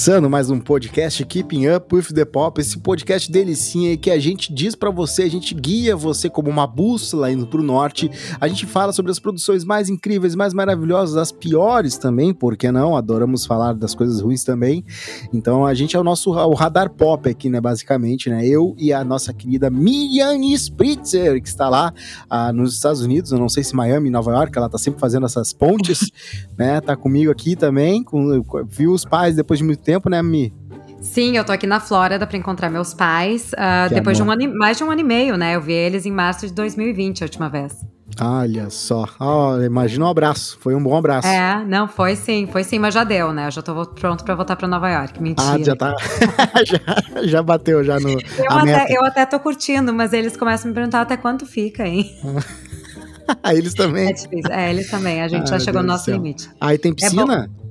Começando mais um podcast Keeping Up with the Pop, esse podcast delicinha que a gente diz para você, a gente guia você como uma bússola indo pro norte. A gente fala sobre as produções mais incríveis, mais maravilhosas, as piores também, por que não? Adoramos falar das coisas ruins também. Então a gente é o nosso o radar pop aqui, né, basicamente, né? Eu e a nossa querida Miriam Spritzer, que está lá ah, nos Estados Unidos, eu não sei se Miami, Nova York, ela tá sempre fazendo essas pontes, né? Tá comigo aqui também, com, viu os pais depois de muito tempo, né, Mi? Sim, eu tô aqui na Flórida para encontrar meus pais. Uh, depois amor. de um ano, mais de um ano e meio, né? Eu vi eles em março de 2020, a última vez. Olha só. Oh, imagina um abraço. Foi um bom abraço. É, não, foi sim, foi sim, mas já deu, né? Eu já tô pronto para voltar para Nova York. Mentira. Ah, já tá. já, já bateu já no. Eu até, eu até tô curtindo, mas eles começam a me perguntar até quanto fica, hein? eles também. É difícil. É, eles também. A gente Ai, já chegou Deus no nosso limite. Aí tem é piscina? É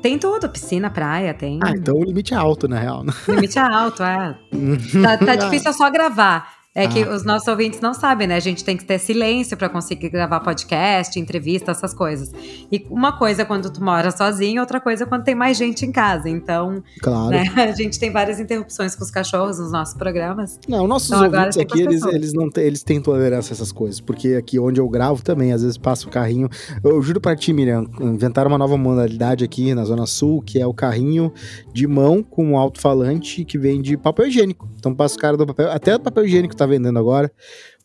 tem tudo, piscina, praia, tem. Ah, então o limite é alto, na real. Né? O limite é alto, é. tá, tá difícil é só gravar. É ah. que os nossos ouvintes não sabem, né? A gente tem que ter silêncio para conseguir gravar podcast, entrevista, essas coisas. E uma coisa é quando tu mora sozinho, outra coisa é quando tem mais gente em casa. Então, claro. Né? a gente tem várias interrupções com os cachorros nos nossos programas. Não, nossos então, ouvintes aqui, eles, eles não têm, eles têm tolerância a essas coisas. Porque aqui onde eu gravo também, às vezes passa o carrinho. Eu juro pra ti, Miriam, inventaram uma nova modalidade aqui na Zona Sul, que é o carrinho de mão com um alto-falante que vem de papel higiênico. Então passa o cara do papel. Até papel higiênico tá vendendo agora.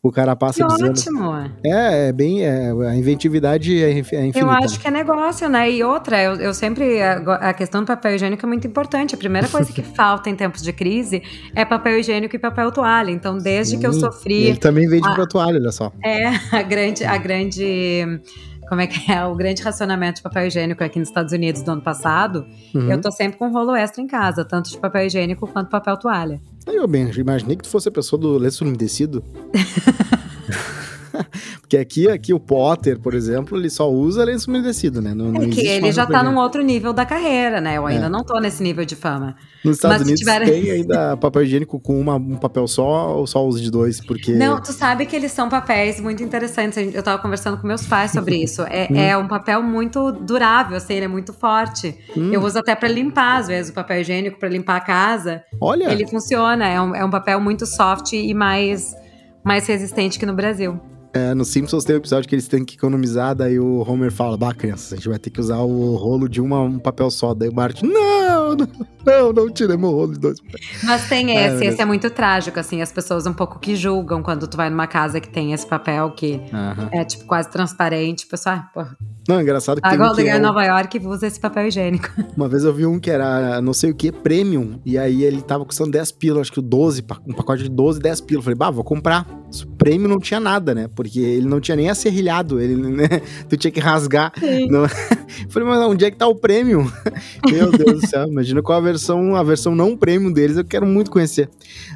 O cara passa que dizendo. Ótimo. É, é bem. É, a inventividade é, é infinita. Eu acho que é negócio, né? E outra, eu, eu sempre. A, a, questão do papel higiênico é muito importante. A primeira coisa que falta em tempos de crise é papel higiênico e papel toalha. Então, desde Sim, que eu sofri. Ele também vende a, papel toalha, olha só. É, a grande. A grande como é que é o grande racionamento de papel higiênico aqui nos Estados Unidos do ano passado, uhum. eu tô sempre com rolo extra em casa, tanto de papel higiênico quanto papel toalha. Eu bem, imaginei que tu fosse a pessoa do lenço umedecido. Porque aqui, aqui o Potter, por exemplo, ele só usa lenço umedecido, né? Não, é que ele já tá num outro nível da carreira, né? Eu ainda é. não tô nesse nível de fama. Nos Estados Mas Unidos tiver... tem ainda papel higiênico com uma, um papel só ou só usa de dois? Porque... Não, tu sabe que eles são papéis muito interessantes. Eu tava conversando com meus pais sobre isso. É, hum. é um papel muito durável, assim, ele é muito forte. Hum. Eu uso até para limpar, às vezes, o papel higiênico para limpar a casa. Olha! Ele funciona, é um, é um papel muito soft e mais, mais resistente que no Brasil. É, no Simpsons tem um episódio que eles têm que economizar, daí o Homer fala, bah, crianças, a gente vai ter que usar o rolo de uma, um papel só. Daí o Bart, não, não, não, não tirei meu rolo de dois Mas tem esse, é, esse é muito trágico, assim, as pessoas um pouco que julgam quando tu vai numa casa que tem esse papel que uh -huh. é, tipo, quase transparente. O pessoal, ah, porra, não, engraçado que Agora um que é em Nova York usa esse papel higiênico. Uma vez eu vi um que era não sei o que, premium, e aí ele tava custando 10 pila, acho que o 12, um pacote de 12, 10 pila. falei, bah, vou comprar. O prêmio não tinha nada, né? Porque ele não tinha nem acerrilhado, ele, né? Tu tinha que rasgar. Não... falei, mas onde é que tá o prêmio? Meu Deus do céu, imagina qual a versão, a versão não prêmio deles, eu quero muito conhecer.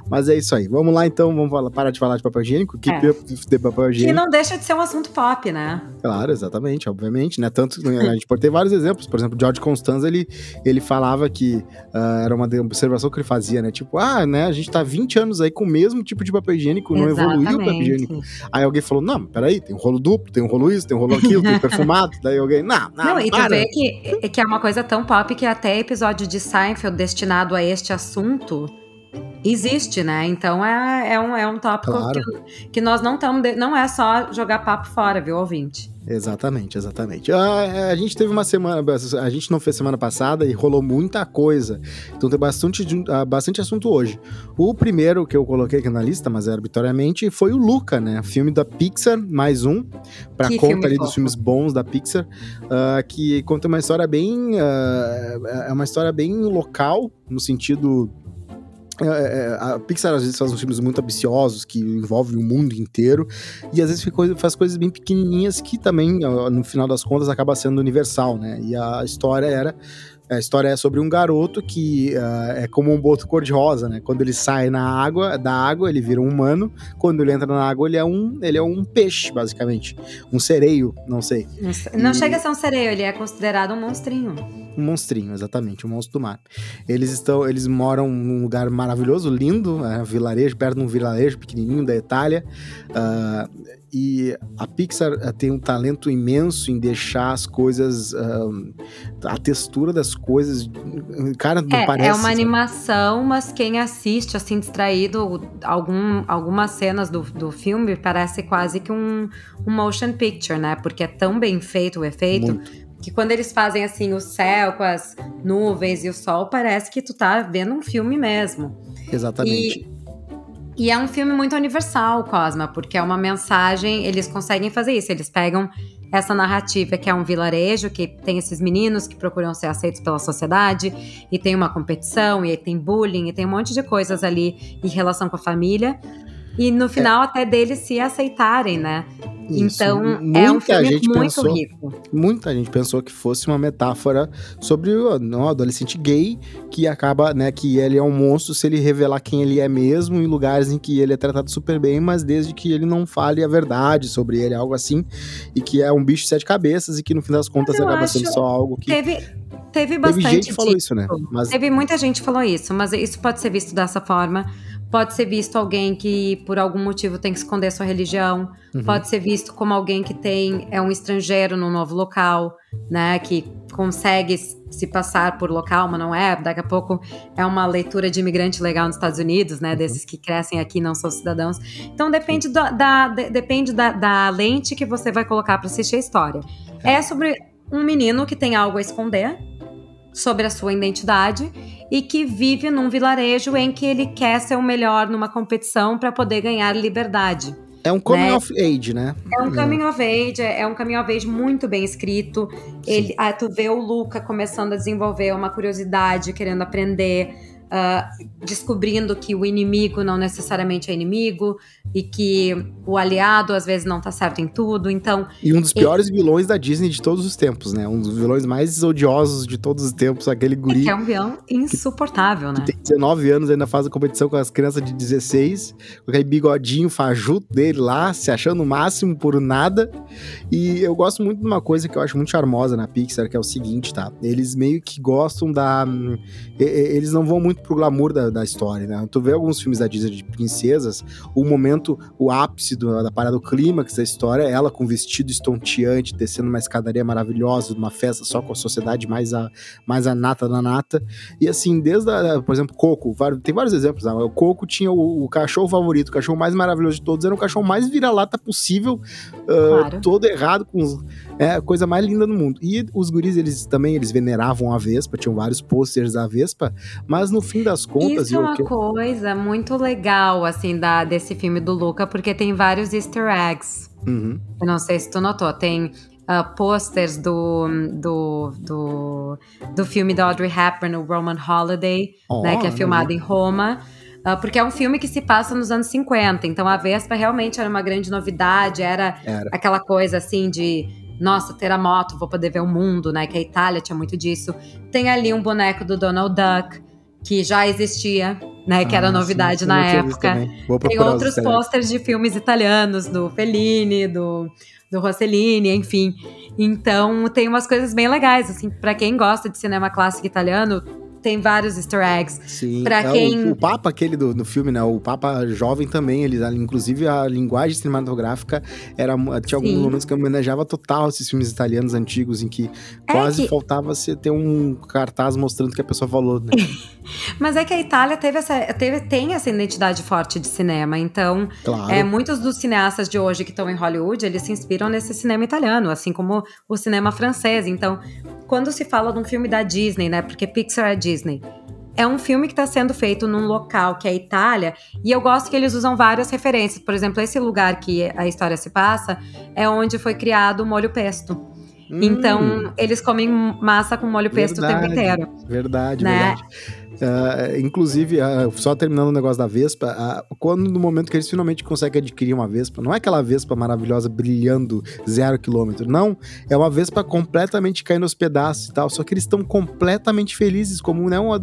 Mas é isso aí. Vamos lá então, vamos falar, parar de falar de papel higiênico, que é. de papel higiênico. Que não deixa de ser um assunto pop, né? Claro, exatamente, obviamente né? Tanto né, a gente pode ter vários exemplos. Por exemplo, George Constanza ele, ele falava que uh, era uma observação que ele fazia, né? Tipo, ah, né? A gente tá 20 anos aí com o mesmo tipo de papel higiênico, não Exatamente. evoluiu o papel higiênico. Aí alguém falou: não, peraí, tem um rolo duplo, tem um rolo isso, tem um rolo aquilo, tem um perfumado. Daí alguém, não, não. Não, e tu vê que, que é uma coisa tão pop que até episódio de Seinfeld destinado a este assunto existe, né? Então é, é, um, é um tópico claro. que, que nós não estamos. Não é só jogar papo fora, viu, ouvinte? Exatamente, exatamente. A, a, gente teve uma semana, a gente não fez semana passada e rolou muita coisa. Então tem bastante, bastante assunto hoje. O primeiro que eu coloquei aqui na lista, mas é arbitrariamente, foi o Luca, né? Filme da Pixar, mais um, para conta ali fofo. dos filmes bons da Pixar, uh, que conta uma história bem. Uh, é uma história bem local, no sentido é, é, a Pixar às vezes faz uns filmes muito ambiciosos que envolvem o mundo inteiro e às vezes faz coisas bem pequenininhas que também no final das contas acaba sendo universal, né? E a história era a história é sobre um garoto que uh, é como um boto cor-de-rosa, né? Quando ele sai na água, da água, ele vira um humano. Quando ele entra na água, ele é um, ele é um peixe, basicamente. Um sereio, não sei. Não, e... chega a ser um sereio, ele é considerado um monstrinho. Um monstrinho, exatamente, um monstro do mar. Eles estão, eles moram num lugar maravilhoso, lindo, é, um vilarejo, perto de um vilarejo pequenininho da Itália. Uh, e a Pixar uh, tem um talento imenso em deixar as coisas, uh, a textura das coisas, cara, não é, parece. É uma animação, mas quem assiste assim distraído, algum, algumas cenas do, do filme parece quase que um, um motion picture, né? Porque é tão bem feito o efeito. Muito que quando eles fazem assim o céu com as nuvens e o sol, parece que tu tá vendo um filme mesmo. Exatamente. E, e é um filme muito universal, Cosma, porque é uma mensagem, eles conseguem fazer isso, eles pegam essa narrativa que é um vilarejo, que tem esses meninos que procuram ser aceitos pela sociedade, e tem uma competição, e tem bullying, e tem um monte de coisas ali em relação com a família. E no final, é. até deles se aceitarem, né? Isso. Então, muita é um filme gente muito pensou, rico. Muita gente pensou que fosse uma metáfora sobre o um adolescente gay que acaba, né, que ele é um monstro se ele revelar quem ele é mesmo em lugares em que ele é tratado super bem, mas desde que ele não fale a verdade sobre ele, algo assim, e que é um bicho de sete cabeças e que no fim das contas Eu acaba sendo só algo que teve teve bastante teve gente que falou isso, né? Mas... Teve muita gente que falou isso, mas isso pode ser visto dessa forma Pode ser visto alguém que, por algum motivo, tem que esconder sua religião. Uhum. Pode ser visto como alguém que tem é um estrangeiro no novo local, né? Que consegue se passar por local, mas não é. Daqui a pouco é uma leitura de imigrante legal nos Estados Unidos, né? Uhum. Desses que crescem aqui e não são cidadãos. Então depende, do, da, de, depende da, da, lente que você vai colocar para assistir a história. É. é sobre um menino que tem algo a esconder sobre a sua identidade e que vive num vilarejo em que ele quer ser o melhor numa competição para poder ganhar liberdade. É um coming né? of age, né? É um coming of age, é um coming of age muito bem escrito. Ele, ah, tu vê o Luca começando a desenvolver uma curiosidade, querendo aprender uh, descobrindo que o inimigo não necessariamente é inimigo e que o aliado às vezes não tá certo em tudo. Então. E um dos piores ele... vilões da Disney de todos os tempos, né? Um dos vilões mais odiosos de todos os tempos, aquele guri. É, é um vilão insuportável, que, né? Que tem 19 anos, ainda faz a competição com as crianças de 16, com aquele bigodinho fajuto dele lá, se achando o máximo por nada. E eu gosto muito de uma coisa que eu acho muito charmosa na Pixar, que é o seguinte, tá? Eles meio que gostam da. Eles não vão muito muito pro glamour da, da história, né? Tu vê alguns filmes da Disney de princesas, o momento, o ápice do, da parada, o clímax da história, é ela com vestido estonteante, descendo uma escadaria maravilhosa, numa festa só com a sociedade mais a, mais a nata da nata. E assim, desde, a, por exemplo, Coco, tem vários exemplos. Né? O Coco tinha o, o, cachorro favorito, o cachorro mais maravilhoso de todos, era o cachorro mais vira-lata possível, uh, claro. todo errado, com é, a coisa mais linda do mundo. E os guris, eles também, eles veneravam a Vespa, tinham vários posters da Vespa, mas no fim das contas. Isso é uma que... coisa muito legal, assim, da, desse filme do Luca, porque tem vários easter eggs. Uhum. Eu não sei se tu notou, tem Uh, posters do, do, do, do filme da Audrey Hepburn, o Roman Holiday, oh, né, que é filmado em Roma. Uh, porque é um filme que se passa nos anos 50, então a Vespa realmente era uma grande novidade, era, era. aquela coisa assim de nossa, ter a moto, vou poder ver o mundo, né? Que a Itália tinha muito disso. Tem ali um boneco do Donald Duck, que já existia, né? Que ah, era novidade sim, na época. Tem outros posters de filmes italianos, do Fellini, do, do Rossellini, enfim. Então tem umas coisas bem legais, assim, para quem gosta de cinema clássico italiano, tem vários easter eggs. Sim. Pra é, quem... O, o, Papa, aquele do, no filme, né? O Papa jovem também, ele, inclusive a linguagem cinematográfica era, tinha alguns Sim. momentos que homenageava total esses filmes italianos antigos, em que é quase que... faltava você ter um cartaz mostrando que a pessoa falou, né? Mas é que a Itália teve essa, teve, tem essa identidade forte de cinema, então claro. é, muitos dos cineastas de hoje que estão em Hollywood, eles se inspiram nesse cinema italiano, assim como o cinema francês. Então, quando se fala de um filme da Disney, né? Porque Pixar é Disney. É um filme que está sendo feito num local que é a Itália, e eu gosto que eles usam várias referências. Por exemplo, esse lugar que a história se passa é onde foi criado o molho pesto. Hum. Então, eles comem massa com molho pesto verdade, o tempo inteiro. Verdade, né? verdade. Uh, inclusive, uh, só terminando o negócio da Vespa, uh, quando no momento que eles finalmente conseguem adquirir uma Vespa, não é aquela Vespa maravilhosa brilhando zero quilômetro, não. É uma Vespa completamente caindo aos pedaços e tal. Só que eles estão completamente felizes, como, né, uma,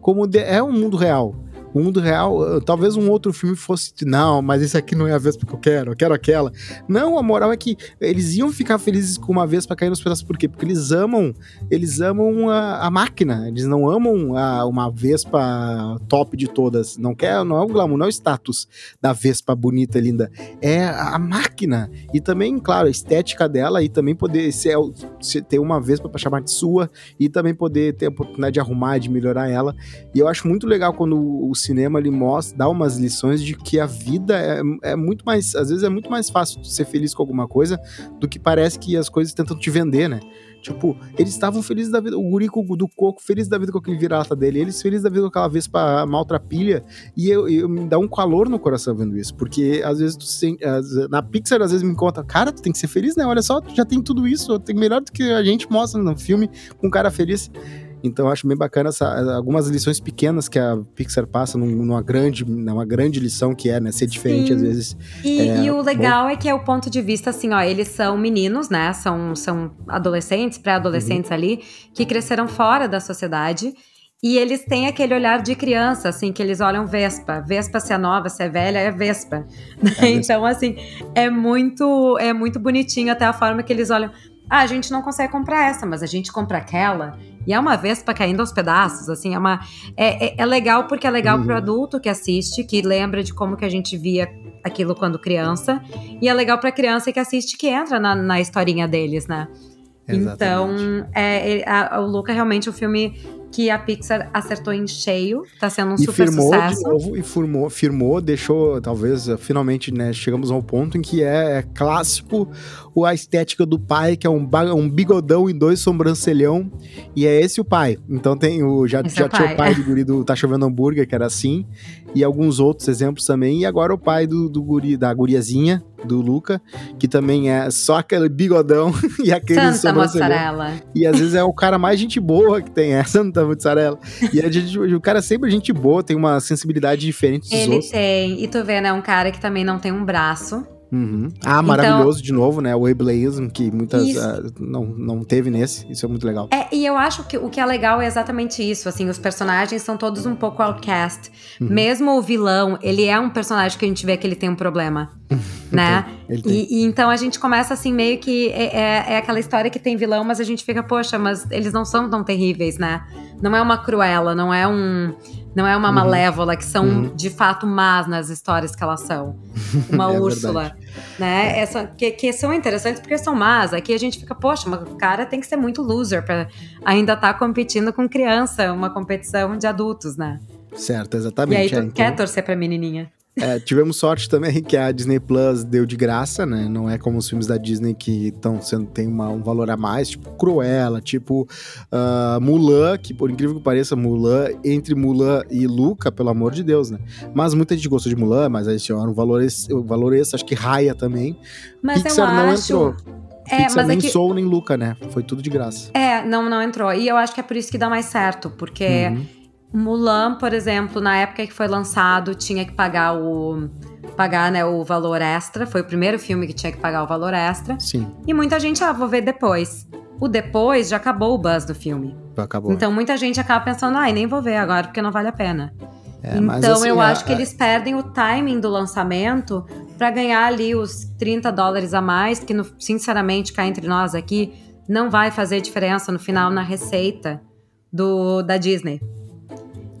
como de, é um mundo real Mundo real, talvez um outro filme fosse, não, mas esse aqui não é a Vespa que eu quero, eu quero aquela. Não, a moral é que eles iam ficar felizes com uma Vespa cair nos pedaços, por quê? Porque eles amam, eles amam a, a máquina, eles não amam a, uma Vespa top de todas, não quer, não é o glamour, não é o status da Vespa bonita, linda, é a máquina. E também, claro, a estética dela e também poder ser, ser ter uma Vespa para chamar de sua e também poder ter a oportunidade de arrumar, de melhorar ela. E eu acho muito legal quando o cinema ele mostra, dá umas lições de que a vida é, é muito mais, às vezes é muito mais fácil ser feliz com alguma coisa do que parece que as coisas tentam te vender, né? Tipo, eles estavam felizes da vida. O gurico do coco, feliz da vida com aquele vira-lata dele. Eles felizes da vida com aquela Vespa maltrapilha. E eu, eu, me dá um calor no coração vendo isso. Porque às vezes tu sente. Na Pixar, às vezes me conta, cara, tu tem que ser feliz, né? Olha só, tu já tem tudo isso. Tem melhor do que a gente mostra no filme com um cara feliz. Então eu acho bem bacana essa, algumas lições pequenas que a Pixar passa numa grande, numa grande lição que é, né? Ser diferente Sim. às vezes. E, é, e o legal bom. é que é o ponto de vista assim, ó, eles são meninos, né? São, são adolescentes, pré-adolescentes uhum. ali, que cresceram fora da sociedade. E eles têm aquele olhar de criança, assim, que eles olham Vespa. Vespa se é nova, se é velha, é Vespa. É então, assim, é muito, é muito bonitinho até a forma que eles olham. Ah, a gente não consegue comprar essa, mas a gente compra aquela. E é uma Vespa caindo aos pedaços, assim, é uma. É, é, é legal porque é legal uhum. pro adulto que assiste, que lembra de como que a gente via aquilo quando criança. E é legal pra criança que assiste que entra na, na historinha deles, né? Exatamente. Então, é, é a, o Luca realmente o filme que a Pixar acertou em cheio, tá sendo um e super firmou sucesso. De novo, e firmou, firmou, deixou, talvez, finalmente, né, chegamos ao ponto em que é, é clássico a estética do pai, que é um, um bigodão e dois sobrancelhão, e é esse o pai. Então tem o, já, já é o tinha o pai do guri do Tá Chovendo Hambúrguer, que era assim, e alguns outros exemplos também, e agora o pai do, do guri, da guriazinha, do Luca, que também é só aquele bigodão e aquele Santa mozzarella. E às vezes é o cara mais gente boa que tem, é Santa mozzarella. E a gente, o cara é sempre gente boa, tem uma sensibilidade diferente dos Ele outros. Ele tem, e tu vê, né, um cara que também não tem um braço. Uhum. Ah, então, maravilhoso de novo, né? O ableism, que muitas uh, não, não teve nesse. Isso é muito legal. É, e eu acho que o que é legal é exatamente isso. Assim, os personagens são todos um pouco outcast. Uhum. Mesmo o vilão, ele é um personagem que a gente vê que ele tem um problema. né? Ele tem. E, e, então a gente começa assim, meio que. É, é, é, aquela história que tem vilão, mas a gente fica, poxa, mas eles não são tão terríveis, né? Não é uma cruela, não é um não é uma uhum. malévola, que são uhum. de fato más nas histórias que elas são. Uma é Úrsula, né? Essa, que, que, são interessantes porque são más. Aqui a gente fica, poxa, mas o cara tem que ser muito loser para ainda estar tá competindo com criança, uma competição de adultos, né? Certo, exatamente. E aí tu é, quer então... torcer pra menininha. É, tivemos sorte também que a Disney Plus deu de graça, né? Não é como os filmes da Disney que estão sendo tem uma, um valor a mais, tipo Cruella, tipo uh, Mulan, que por incrível que pareça, Mulan, entre Mulan e Luca, pelo amor de Deus, né? Mas muita gente gostou de Mulan, mas aí tinha um valor esse, um valor esse acho que Raya também. Mas Pixar não acho... entrou. É, Pixar mas nem é que... Soul nem Luca, né? Foi tudo de graça. É, não, não entrou. E eu acho que é por isso que dá mais certo, porque uhum Mulan, por exemplo, na época que foi lançado, tinha que pagar o pagar, né, o valor extra. Foi o primeiro filme que tinha que pagar o valor extra. Sim. E muita gente, ah, vou ver depois. O depois já acabou o buzz do filme. Acabou. Então muita gente acaba pensando, ai, ah, nem vou ver agora porque não vale a pena. É, então assim, eu a, acho que a... eles perdem o timing do lançamento para ganhar ali os 30 dólares a mais, que no, sinceramente, cá entre nós aqui, não vai fazer diferença no final na receita do da Disney.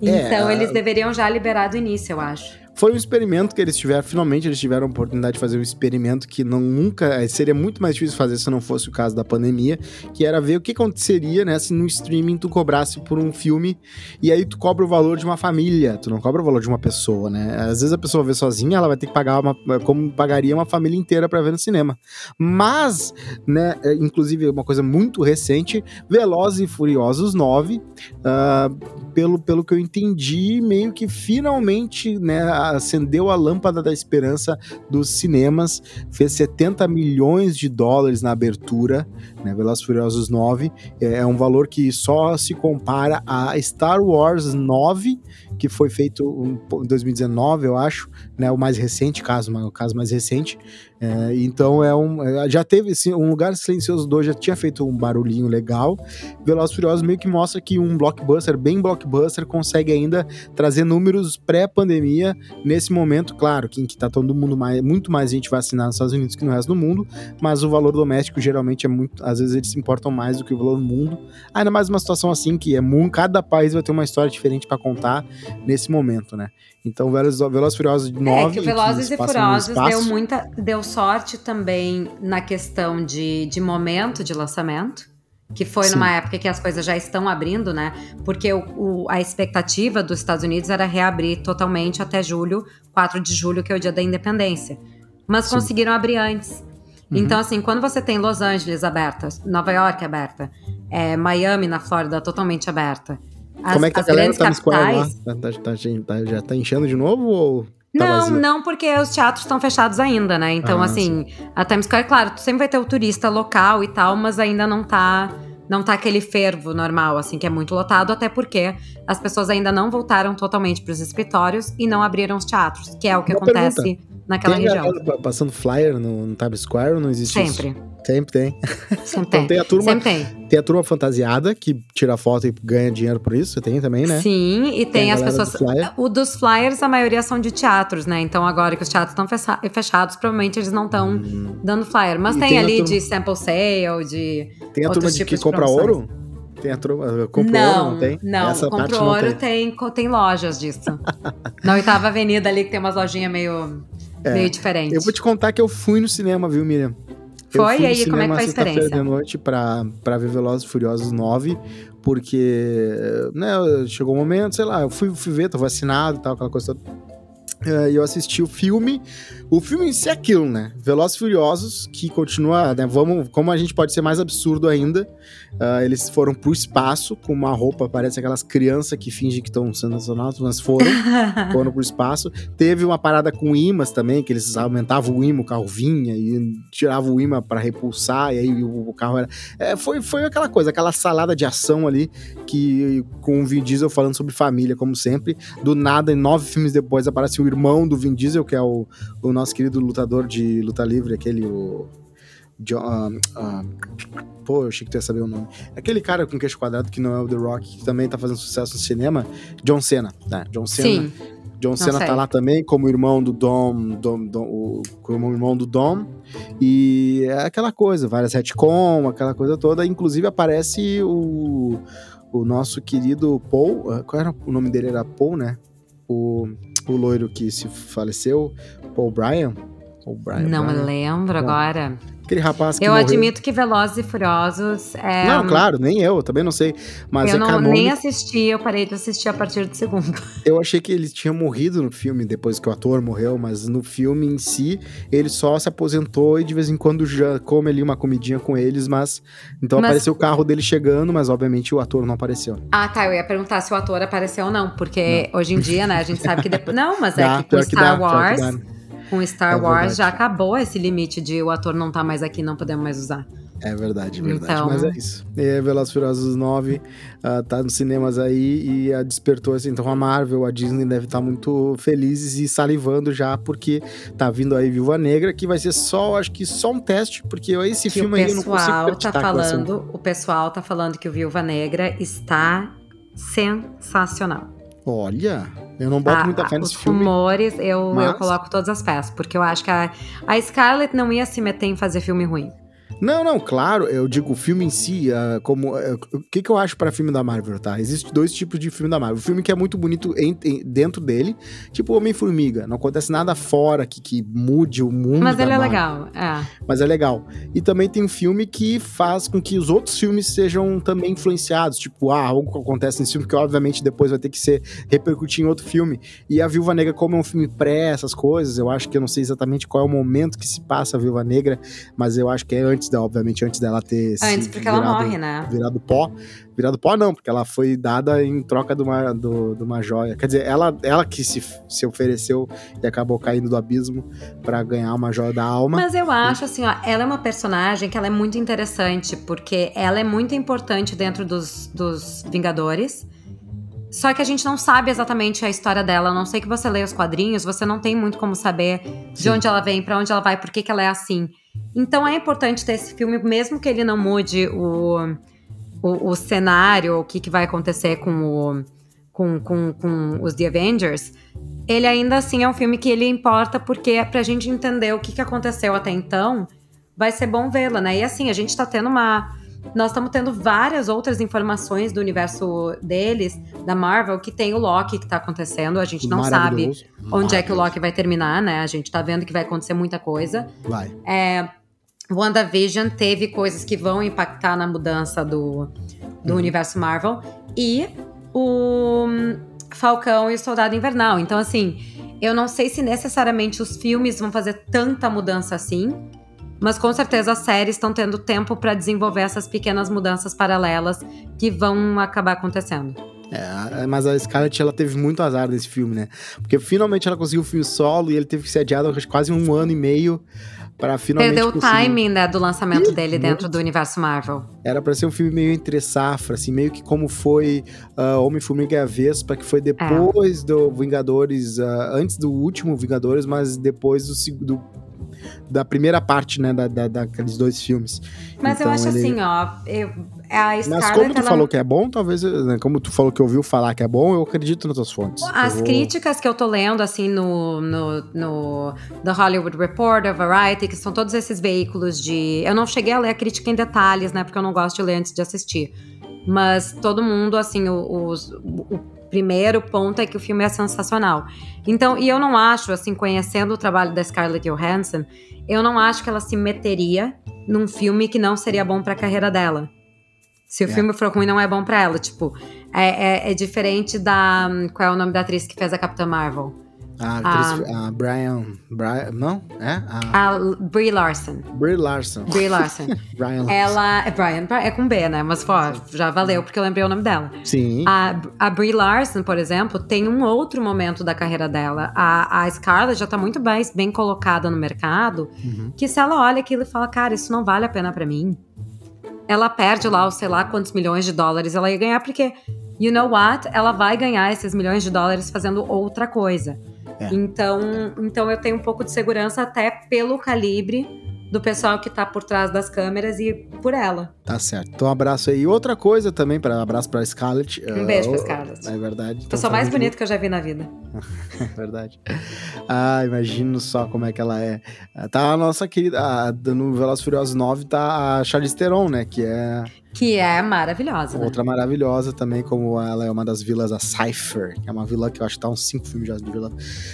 Então é, eles deveriam já liberar do início, eu acho. Foi um experimento que eles tiveram, finalmente eles tiveram a oportunidade de fazer um experimento que não nunca eh, seria muito mais difícil fazer se não fosse o caso da pandemia, que era ver o que aconteceria, né, se no streaming tu cobrasse por um filme e aí tu cobra o valor de uma família, tu não cobra o valor de uma pessoa, né? Às vezes a pessoa vê sozinha, ela vai ter que pagar uma, como pagaria uma família inteira para ver no cinema. Mas, né, eh, inclusive uma coisa muito recente, Velozes e Furiosos 9, uh, ah, pelo, pelo que eu entendi, meio que finalmente, né, acendeu a lâmpada da esperança dos cinemas, fez 70 milhões de dólares na abertura, né, Velozes Furiosos 9, é, é, um valor que só se compara a Star Wars 9, que foi feito em 2019, eu acho, né, o mais recente caso, o caso mais recente, É, então é um. é, Já teve assim, um lugar silencioso 2 já tinha feito um barulhinho legal. Velozes Furiosos meio que mostra que um blockbuster, bem blockbuster, consegue ainda trazer números pré-pandemia nesse momento, claro, que, em que tá todo mundo mais, muito mais gente vacinada nos Estados Unidos que no resto do mundo, mas o valor doméstico geralmente é muito. Às vezes eles se importam mais do que o valor do mundo. Ainda mais uma situação assim que é muito. Cada país vai ter uma história diferente para contar nesse momento, né? Então, Velozes e Furiosos 9. É que o Velozes e Furiosos deu muita. deu sorte também na questão de, de momento de lançamento. Que foi Sim. numa época que as coisas já estão abrindo, né? Porque o, o- a expectativa dos Estados Unidos era reabrir totalmente até julho, 4 de julho, que é o dia da independência. Mas Sim. conseguiram abrir antes. Uhum. Então, assim, quando você tem Los Angeles aberta, Nova York aberta, é, Miami na Flórida totalmente aberta. As, Como é que a galera tá no Square lá? capitais. Tá- tá- tá- tá- já tá enchendo de novo ou tá Não, vazio? não, porque os teatros estão fechados ainda, né? Então, Ah, assim, a Times Square, claro, tu sempre vai ter o turista local e tal, mas ainda não tá. Não tá aquele fervo normal, assim, que é muito lotado, até porque as pessoas ainda não voltaram totalmente para os escritórios e não abriram os teatros, que é o que Uma acontece naquela tem região. passando flyer no, no Times Square ou não existe isso? Sempre. Sempre tem. Sempre Então tem. tem a turma, Sempre tem. tem a turma fantasiada que tira foto e ganha dinheiro por isso, você tem também, né? Sim, e tem, a as pessoas. do flyer. O dos flyers, a maioria são de teatros, né? Então, agora que os teatros estão fecha- fechados, provavelmente eles não estão Hum. dando flyer. Mas tem, tem ali turma- de sample sale, de. Tem a turma de que de compra promoções. ouro? Tem a turma. Compra não, ouro, não tem? não. Essa ouro tem. tem. tem lojas disso. Na oitava avenida ali, que tem umas lojinhas meio, É, meio diferentes. Eu vou te contar que eu fui no cinema, viu, Miriam? Foi? E aí, como é que foi a experiência? de noite pra, pra ver Velozes e Furiosos 9, porque, né, chegou um momento, sei lá, eu fui, fui ver, tô vacinado e tal, aquela coisa toda. É, E eu assisti o filme. O filme em si é aquilo, né? Velozes e Furiosos, que continua, né? Vamos, como a gente pode ser mais absurdo ainda. ah, eles foram pro espaço com uma roupa, parece aquelas crianças que fingem que estão sendo astronautas, mas foram foram pro espaço. Teve uma parada com imãs também, que eles aumentavam o imã, o carro vinha e tirava o imã para repulsar, e aí o, o carro era. É, foi, foi aquela coisa, aquela salada de ação ali, que com o Vin Diesel falando sobre família, como sempre. Do nada, em nove filmes depois, aparece o irmão do Vin Diesel, que é o, o nosso querido lutador de luta livre, aquele. O, John, ah, ah, pô, eu achei que tu ia saber o nome. Aquele cara com queixo quadrado que não é o The Rock, que também tá fazendo sucesso no cinema, John Cena. Né? John Cena. Sim. John Cena sei. tá lá também, como irmão do Dom, Dom, Dom o, como irmão do Dom. E é aquela coisa, várias retcon, aquela coisa toda. Inclusive aparece o, o nosso querido Paul. ah, Qual era o nome dele? Era Paul, né? O, o loiro que se faleceu, Paul Bryan. Paul Bryan. Não me Bryan. lembro Não. agora. Aquele rapaz que Eu morreu. admito que Velozes e Furiosos é. Não, claro, nem eu, também não sei. Mas eu é não, canônico. nem assisti, eu parei de assistir a partir do segundo. Eu achei que ele tinha morrido no filme depois que o ator morreu, mas no filme em si ele só se aposentou e de vez em quando já come ali uma comidinha com eles, mas então Mas- apareceu o carro dele chegando, mas obviamente o ator não apareceu. Ah, tá. Eu ia perguntar se o ator apareceu ou não, porque hoje em dia, né, a gente sabe que depois. Não, mas é Dá, que com que Star dá, Wars. Com Star É Wars verdade. já acabou esse limite de o ator não tá mais aqui, não podemos mais usar. É verdade, é verdade. Então- Mas é isso. E Velozes Furiosos 9 ah, tá nos cinemas aí e ah, despertou assim. Então a Marvel, a Disney deve estar muito felizes e salivando já, porque tá vindo aí Viúva Negra, que vai ser só, acho que só um teste, porque esse Que filme aí eu não consigo tá falando, o pessoal tá falando que o Viúva Negra está sensacional. Olha, eu não boto Ah, muita fé os nesse filme. rumores, eu, eu mas- coloco todas as peças, porque eu acho que a, a Scarlett não ia se meter em fazer filme ruim. Não, não, claro, eu digo o filme em si, ah, como. ah, o que, que eu acho pra filme da Marvel, tá? Existem dois tipos de filme da Marvel. O filme que é muito bonito em- em- dentro dele, tipo Homem-Formiga. Não acontece nada fora que, que mude o mundo. Mas ele é Marvel, legal, é. Mas é legal. E também tem um filme que faz com que os outros filmes sejam também influenciados. Tipo, ah, algo que acontece nesse filme que obviamente depois vai ter que ser repercutir em outro filme. E a Viúva Negra, como é um filme pré, essas coisas, eu acho que eu não sei exatamente qual é o momento que se passa a Viúva Negra, mas eu acho que é antes da, obviamente, antes dela ter Antes, porque ela virado- morre, né? virado pó. Virado pó não, porque ela foi dada em troca de uma, do, de uma joia. Quer dizer, ela, ela que se, se ofereceu e acabou caindo do abismo pra ganhar uma joia da alma. Mas eu acho assim, ó, ela é uma personagem que ela é muito interessante, porque ela é muito importante dentro dos, dos Vingadores. Só que a gente não sabe exatamente a história dela. A não sei que você lê os quadrinhos, você não tem muito como saber de onde ela vem, para onde ela vai, por que, que ela é assim. Então é importante ter esse filme, mesmo que ele não mude o, o, o cenário, o que, que vai acontecer com, o, com, com, com os The Avengers. Ele ainda assim é um filme que ele importa porque é pra gente entender o que, que aconteceu até então. Vai ser bom vê-la, né? E assim, a gente tá tendo uma nós estamos tendo várias outras informações do universo deles, da Marvel, que tem o Loki que tá acontecendo. A gente não sabe onde é que o Loki vai terminar, né? A gente tá vendo que vai acontecer muita coisa. Vai. É, WandaVision teve coisas que vão impactar na mudança do, do uhum. universo Marvel. E o Falcão e o Soldado Invernal. Então, assim, eu não sei se necessariamente os filmes vão fazer tanta mudança assim. Mas com certeza as séries estão tendo tempo para desenvolver essas pequenas mudanças paralelas que vão acabar acontecendo. É, mas a Scarlett ela teve muito azar nesse filme, né? Porque finalmente ela conseguiu o filme solo e ele teve que ser adiado quase um ano e meio para finalmente. Perdeu conseguir... o timing né, do lançamento dele dentro do universo Marvel. Era para ser um filme meio entre safra, assim, meio que como foi uh, Homem-Formiga e a Vespa, que foi depois é. do Vingadores, uh, antes do último Vingadores, mas depois do, do da primeira parte, né, da, da, daqueles dois filmes. Mas então, eu acho ele... assim, ó, eu, a Scarlett, Mas como tu ela... falou que é bom, talvez, né, como tu falou que ouviu falar que é bom, eu acredito nas tuas fontes. As vou... críticas que eu tô lendo, assim, no, no, no The Hollywood Reporter, Variety, que são todos esses veículos de... Eu não cheguei a ler a crítica em detalhes, né, porque eu não gosto de ler antes de assistir. Mas todo mundo, assim, os, o, o primeiro ponto é que o filme é sensacional. Então, e eu não acho, assim, conhecendo o trabalho da Scarlett Johansson, eu não acho que ela se meteria num filme que não seria bom para a carreira dela. Se o é. filme for ruim, não é bom para ela. Tipo, é, é, é, diferente da. Qual é o nome da atriz que fez a Capitã Marvel? A a, a Brian, Brian. Não? É? A, a Brie Larson. Brie Larson. Brie Larson. Brian Larson. Ela. É Brian, é com B, né? Mas, pô, já valeu, porque eu lembrei o nome dela. Sim. A, a Brie Larson, por exemplo, tem um outro momento da carreira dela. A, a Scarlett já tá muito bem, bem colocada no mercado. Uhum. Que se ela olha aquilo e fala, cara, isso não vale a pena para mim. Ela perde lá os sei lá quantos milhões de dólares ela ia ganhar, porque, you know what? Ela vai ganhar esses milhões de dólares fazendo outra coisa. É. Então, então eu tenho um pouco de segurança até pelo calibre do pessoal que tá por trás das câmeras e por ela. Tá certo. Então, um abraço aí. Outra coisa também, para um abraço pra Scarlett. Um beijo uh, pra Scarlett. É verdade. Então, Pessoa mais bonita que eu já vi na vida. é verdade. Ah, imagino só como é que ela é. Tá a nossa querida, a, no Velozes Furiosos 9 tá a Charlize Theron, né, que é que é maravilhosa. Né? Outra maravilhosa também, como ela é uma das vilas, a Cypher, que é uma vila que eu acho que tá uns cinco filmes já de vila.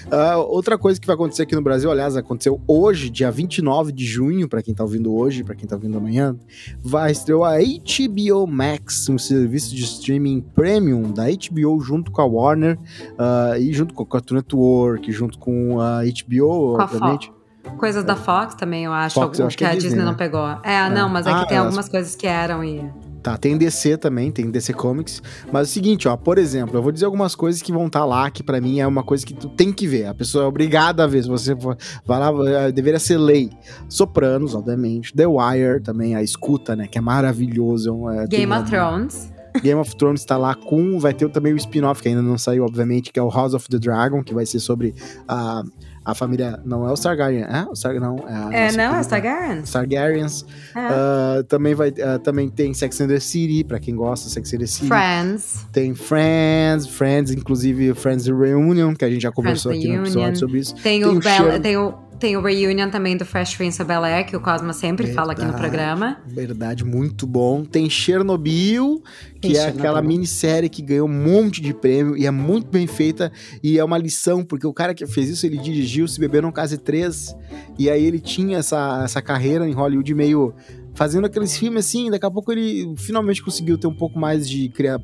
Uh, outra coisa que vai acontecer aqui no Brasil, aliás, aconteceu hoje, dia 29 de junho, para quem tá ouvindo hoje, para quem tá ouvindo amanhã, vai estrear a HBO Max, um serviço de streaming premium da HBO junto com a Warner uh, e junto com a Cartoon Network, junto com a HBO, com obviamente. Coisas da Fox também, eu acho. Fox, eu acho que, que a Disney, Disney né? não pegou. É, é, não, mas é ah, tem algumas coisas que eram e. Tá, tem DC também, tem DC Comics. Mas é o seguinte, ó, por exemplo, eu vou dizer algumas coisas que vão estar tá lá, que para mim é uma coisa que tu tem que ver. A pessoa é obrigada a ver. Se você for, vai lá, é, deveria ser lei. Sopranos, obviamente. The Wire também, a escuta, né? Que é maravilhoso. É, Game of Thrones. Game of Thrones tá lá com. Vai ter também o spin-off, que ainda não saiu, obviamente, que é o House of the Dragon, que vai ser sobre a. Uh, a família não é o Targaryen, é? O Tar, não, é, é não, é os Targaryens. Targaryens. É. Uh, também, vai, uh, também tem Sex and the City, pra quem gosta, Sex and the City. Friends. Tem Friends, Friends, inclusive Friends Reunion, que a gente já conversou Friends aqui Reunion. no episódio sobre isso. Tem, tem o, Bella, tem o tem o reunion também do Fresh Prince of Bel-Air, que o Cosma sempre verdade, fala aqui no programa. Verdade, muito bom. Tem Chernobyl, que tem é Chernobyl. aquela minissérie que ganhou um monte de prêmio e é muito bem feita. E é uma lição, porque o cara que fez isso, ele dirigiu Se Beber Não Case 3. E aí ele tinha essa, essa carreira em Hollywood meio fazendo aqueles filmes assim, daqui a pouco ele finalmente conseguiu ter um pouco mais de cria,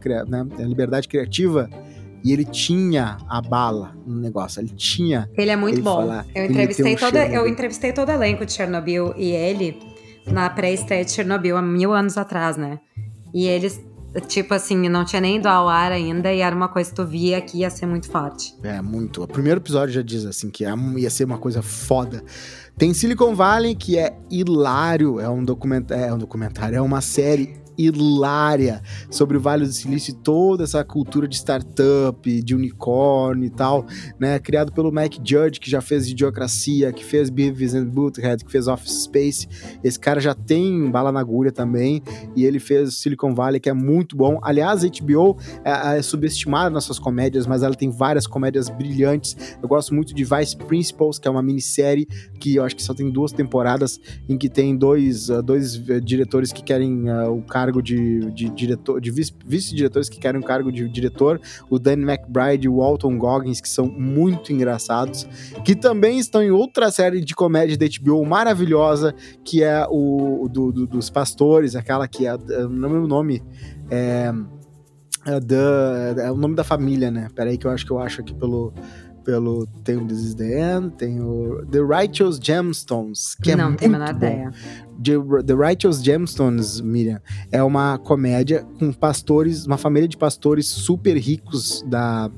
cria, né, liberdade criativa e ele tinha a bala no negócio, ele tinha. Ele é muito ele bom. Eu entrevistei um toda, eu entrevistei todo o elenco de Chernobyl e ele na pré-estreia de Chernobyl há mil anos atrás, né? E eles tipo assim, não tinha nem ido ao ar ainda e era uma coisa que tu via que ia ser muito forte. É, muito. O primeiro episódio já diz assim que ia ser uma coisa foda. Tem Silicon Valley, que é hilário, é um, document... é um documentário, é uma série hilária sobre o Vale do Silício e toda essa cultura de startup, de unicórnio e tal, né? Criado pelo Mike Judge, que já fez Idiocracia, que fez Beavis and Butthead, que fez Office Space. Esse cara já tem bala na agulha também, e ele fez Silicon Valley, que é muito bom. Aliás, a HBO é, é subestimada nas suas comédias, mas ela tem várias comédias brilhantes. Eu gosto muito de Vice Principals, que é uma minissérie que eu acho que só tem duas temporadas, em que tem dois, uh, dois uh, diretores que querem uh, o cargo de, de diretor, de vice-diretores que querem o cargo de diretor, o Danny McBride e o Walton Goggins, que são muito engraçados, que também estão em outra série de comédia da HBO maravilhosa, que é o do, do, dos pastores, aquela que é, não lembro o nome, é, é, the, é o nome da família, né? Peraí que eu acho que eu acho aqui pelo pelo tem o This Is The End, tem o The Righteous Gemstones, que Não, é tem muito a menor bom. ideia. The, The Righteous Gemstones, Miriam, é uma comédia com pastores, uma família de pastores super ricos da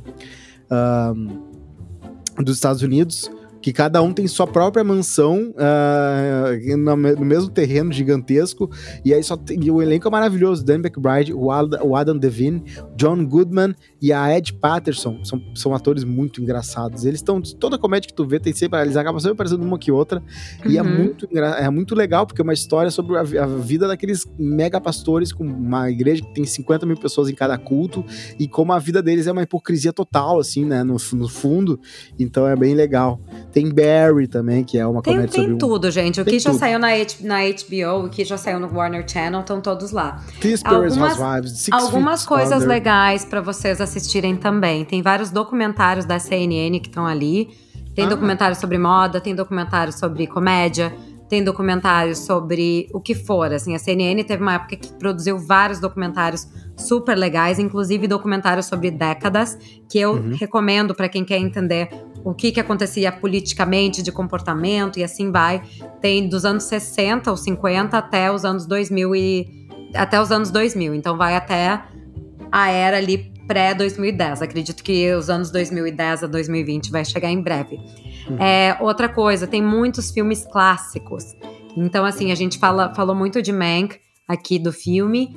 um, dos Estados Unidos que cada um tem sua própria mansão uh, no, no, mesmo terreno gigantesco. E aí só tem, e o elenco é maravilhoso: Dan McBride, o Adam, o Adam Devine, John Goodman e a Ed Patterson. São, são atores muito engraçados. Eles estão. Toda comédia que tu vê tem sempre. Eles acabam sempre aparecendo uma que outra. Uhum. E é muito, é muito legal, porque é uma história sobre a, a, vida daqueles mega pastores com uma igreja que tem 50 mil pessoas em cada culto. E como a vida deles é uma hipocrisia total, assim, né? No, no fundo. Então é bem legal. Tem Barry também, que é uma tem, comédia tem sobre... tudo, gente. O Tem que já tudo. saiu na, H- na HBO, o que já saiu no Warner Channel, estão todos lá. Conspiracy Algumas- Housewives, Six Algumas coisas Under. legais pra vocês assistirem também. Tem vários documentários da CNN que estão ali. Tem Ah. documentário sobre moda, tem documentário sobre comédia, tem documentário sobre o que for. Assim, a CNN teve uma época que produziu vários documentários super legais, inclusive documentários sobre décadas, que eu Uhum. recomendo pra quem quer entender o que, que acontecia politicamente, de comportamento e assim vai. Tem dos anos 60 ou 50 até os anos 2000 e até os anos 2000. Então vai até a era ali pré-2010. Acredito que os anos 2010 a 2020 vai chegar em breve. Uhum. É, outra coisa, tem muitos filmes clássicos. Então, assim, a gente fala, falou muito de Mank aqui do filme.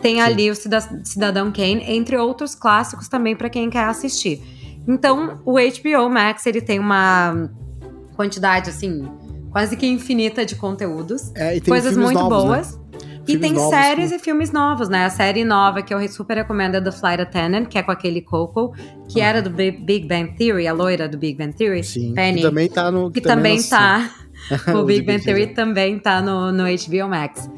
Tem Sim. ali o Cida- Cidadão Kane, entre outros clássicos também para quem quer assistir. Então, o HBO Max ele tem uma quantidade assim quase que infinita de conteúdos É, e coisas muito novos, né? boas. E Filmes tem novos séries e filmes novos, né? A série nova que eu super recomendo é The Flight Attendant, que é com aquele Coco, que era do Bi- Big Bang Theory, a loira do Big Bang Theory. Sim, Penny. que também tá no... Que também lançou. tá. o Big Bang Theory também tá no, no HBO Max.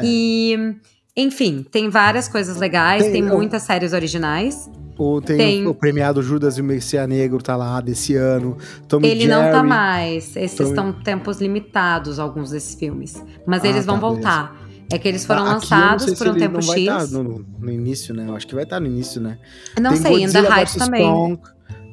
É. E, enfim, tem várias coisas legais, Tem, tem, eu- muitas séries originais. O, tem, Tem- O, o premiado Judas e o Messias Negro tá lá desse ano. Tommy Ele não tá Jerry. mais. Esses Tommy- estão tempos limitados, alguns desses filmes. Mas Ah, eles vão tá, voltar. É que eles foram Ah, lançados por um tempo não vai X. tá no, no- no início, né? Eu acho que vai estar no início, né? Não Tem sei, ainda Hype também. Kong.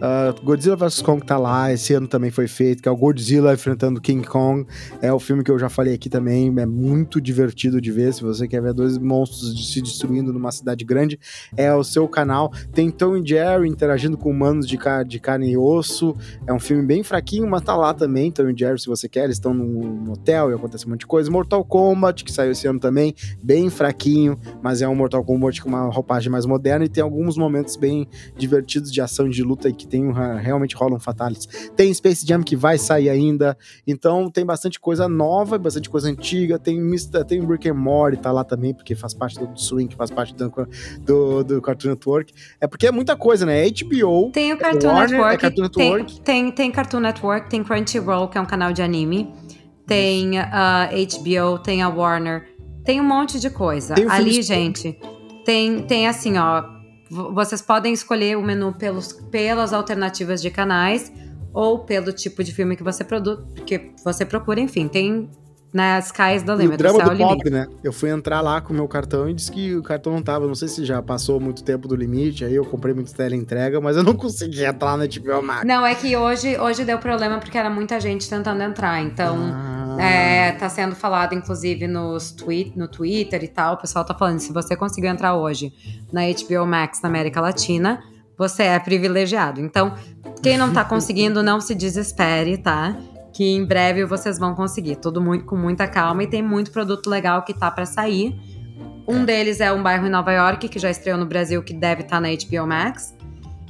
Ah, Godzilla vs Kong tá lá, esse ano também foi feito, que é o Godzilla enfrentando King Kong. É o filme que eu já falei aqui também, é muito divertido de ver. Se você quer ver dois monstros se destruindo numa cidade grande, é o seu canal. Tem Tom e Jerry interagindo com humanos de, ca- de carne e osso. É um filme bem fraquinho, mas tá lá também. Tom e Jerry, se você quer, eles estão num hotel e acontece um monte de coisa. Mortal Kombat, que saiu esse ano também, bem fraquinho, mas é um Mortal Kombat com uma roupagem mais moderna e tem alguns momentos bem divertidos de ação de luta e que tem um- realmente rolam fatalities. Tem Space Jam que vai sair ainda, então tem bastante coisa nova, bastante coisa antiga, tem tem Rick and Morty tá lá também, porque faz parte do Swing, faz parte do, do, do Cartoon Network. É porque é muita coisa, né? É HBO, Tem o Cartoon Warner, Network. é Cartoon tem, Network. Tem, tem Cartoon Network, tem Crunchyroll, que é um canal de anime. Tem a HBO, tem a Warner. Tem um monte de coisa. Tem Ali, gente, tem, tem assim, ó. Vocês podem escolher o menu pelos, pelas alternativas de canais ou pelo tipo de filme que você produz, que você procura, enfim, tem na Skies the E o Limit, o drama do pop, né? Eu fui entrar lá com o meu cartão e disse que o cartão não tava. Não sei se já passou muito tempo do limite, aí eu comprei muito teleentrega, mas eu não consegui entrar na HBO Max. Não, é que hoje, hoje deu problema porque era muita gente tentando entrar, então. Ah. É, tá sendo falado, inclusive, nos tweet, no Twitter e tal. O pessoal tá falando: se você conseguiu entrar hoje na HBO Max na América Latina, você é privilegiado. Então, quem não tá conseguindo, não se desespere, tá? Que em breve vocês vão conseguir. Tudo muito, com muita calma e tem muito produto legal que tá pra sair. Um deles é Um Bairro em Nova York, que já estreou no Brasil, que deve estar tá na HBO Max.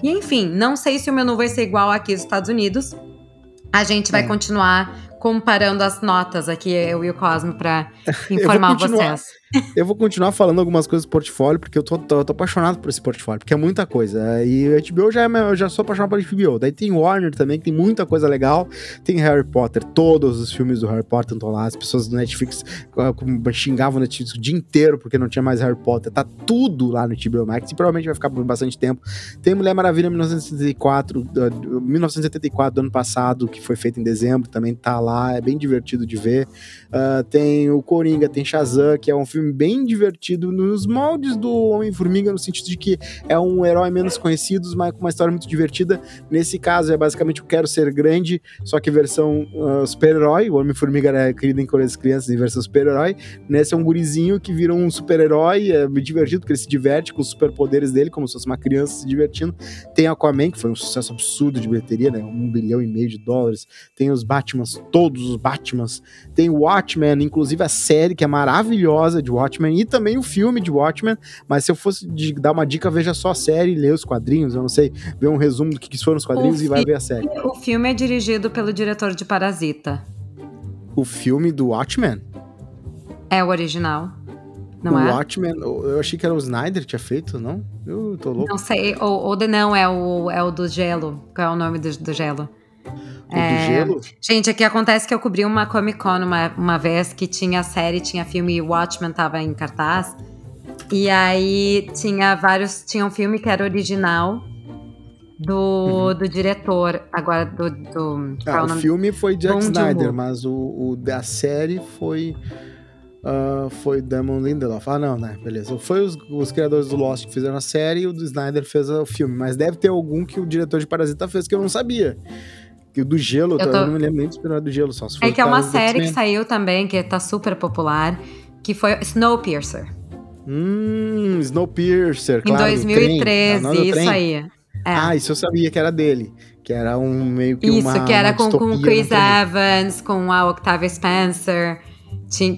E enfim, não sei se o menu vai ser igual aqui nos Estados Unidos. A gente vai é. continuar comparando as notas aqui, eu e o Cosmo, para informar vocês. Eu vou continuar falando algumas coisas do portfólio, porque eu tô, tô, tô, apaixonado por esse portfólio, porque é muita coisa. E o HBO já é, eu já sou apaixonado por HBO. Daí tem Warner também, que tem muita coisa legal. Tem Harry Potter, todos os filmes do Harry Potter estão lá. As pessoas do Netflix uh, xingavam o Netflix o dia inteiro porque não tinha mais Harry Potter. Tá tudo lá no HBO Max e provavelmente vai ficar por bastante tempo. Tem Mulher Maravilha 1974, uh, 1974 do ano passado, que foi feito em dezembro, também tá lá. É bem divertido de ver. Uh, tem o Coringa, tem Shazam, que é um filme filme bem divertido nos moldes do Homem-Formiga, no sentido de que é um herói menos conhecido, mas com uma história muito divertida. Nesse caso, é basicamente o Quero Ser Grande, só que versão uh, super-herói. O Homem-Formiga era querido em das Crianças em versão super-herói. Nesse é um gurizinho que vira um super-herói, é divertido, porque ele se diverte com os superpoderes dele, como se fosse uma criança se divertindo. Tem Aquaman, que foi um sucesso absurdo de bilheteria, né? Um bilhão e meio de dólares. Tem os Batmans, todos os Batmans. Tem Watchmen, inclusive a série, que é maravilhosa, de Watchmen e também o filme de Watchmen. Mas se eu fosse dar uma dica, veja só a série, lê os quadrinhos, eu não sei, ver um resumo do que, foram os quadrinhos o e vai ver a série. O filme é dirigido pelo diretor de Parasita. O filme do Watchmen? É o original. Não o é? Watchmen, eu achei que era o Snyder que tinha feito, não? Eu tô louco. Não sei, ou, ou não, é o, é o do gelo. Qual é o nome do, do gelo? É? Gente, aqui acontece que eu cobri uma Comic Con uma, uma vez que tinha série, tinha filme Watchmen tava em cartaz. E aí tinha vários. Tinha um filme que era original do, uhum. do diretor. Agora, do. do ah, o, o filme foi Jack Snyder, mas o, o da série foi. Uh, foi Damon Lindelof. Ah, não, né? Beleza. Foi os, os, criadores do Lost que fizeram a série e o do Snyder fez o filme. Mas deve ter algum que o diretor de Parasita fez que eu não sabia. O do gelo, eu, tô... eu não me lembro nem do do gelo, só se É que é uma série que saiu também, que tá super popular, que foi Snowpiercer. Hum, Snowpiercer, claro. Em 2013, trem, isso aí. É. Ah, isso eu sabia que era dele. Que era um meio que isso, uma Isso, que era com, com Chris Evans, com a Octavia Spencer.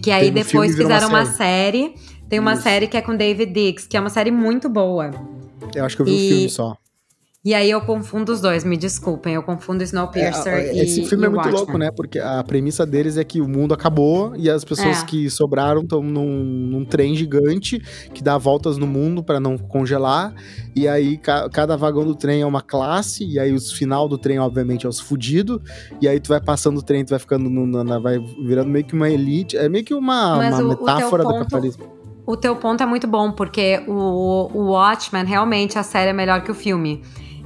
Que aí depois fizeram uma série. uma série. Tem uma isso. série que é com David Diggs, que é uma série muito boa. Eu acho que eu vi o e... um filme só. E aí eu confundo os dois, me desculpem, eu confundo Snowpiercer é, e Esse filme e é muito Watchmen. louco, né? Porque a premissa deles é que o mundo acabou e as pessoas é. que sobraram estão num, num, trem gigante que dá voltas no mundo para não congelar. E aí ca cada vagão do trem é uma classe, e aí o final do trem, obviamente, é os fudidos. E aí tu vai passando o trem, tu vai ficando no, na, vai virando meio que uma elite. É meio que uma, uma o, metáfora o ponto... do capitalismo. O teu ponto é muito bom, porque o, o Watchmen, realmente, a série é melhor que o filme.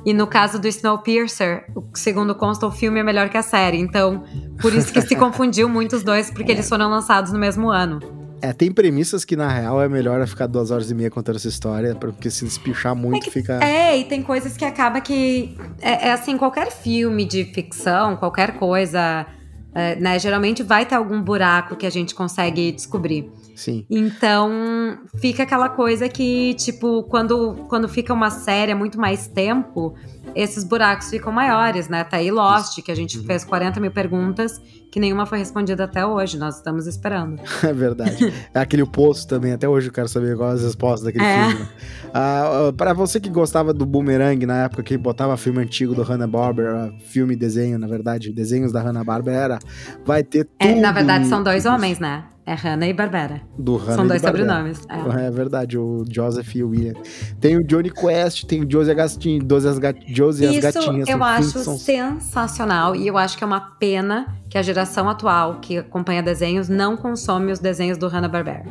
E no caso do Snowpiercer, segundo consta, o filme é melhor que a série. Então, por isso que se confundiu muito os dois, porque eles foram lançados no mesmo ano. É, tem premissas que na real é melhor ficar duas horas e meia contando essa história, porque se despichar muito é que, fica. É, e tem coisas que acaba que. É, é assim, qualquer filme de ficção, qualquer coisa, é, né? Geralmente vai ter algum buraco que a gente consegue descobrir. Sim. Então, fica aquela coisa que, tipo, quando, quando fica uma série há muito mais tempo, esses buracos ficam maiores, né? Tá aí Lost, que a gente uhum. fez 40 mil perguntas, que nenhuma foi respondida até hoje. Nós estamos esperando. É verdade. É aquele poço também, até hoje eu quero saber quais as respostas daquele é. filme. Ah, pra você que gostava do Boomerang na época que botava filme antigo do Hanna-Barbera, filme e desenho, na verdade, desenhos da Hanna-Barbera, vai ter tudo. É, na verdade, são dois homens, né? É Hannah e Barbera. Do Hannah São dois sobrenomes. É. é. verdade, o Joseph e o William. Tem o Johnny Quest, tem o Josie Gastinho, Josie as, Gat Josie as Gatinhas. eu acho sensacional e eu acho que é uma pena que a geração atual que acompanha desenhos não consome os desenhos do Hanna-Barbera.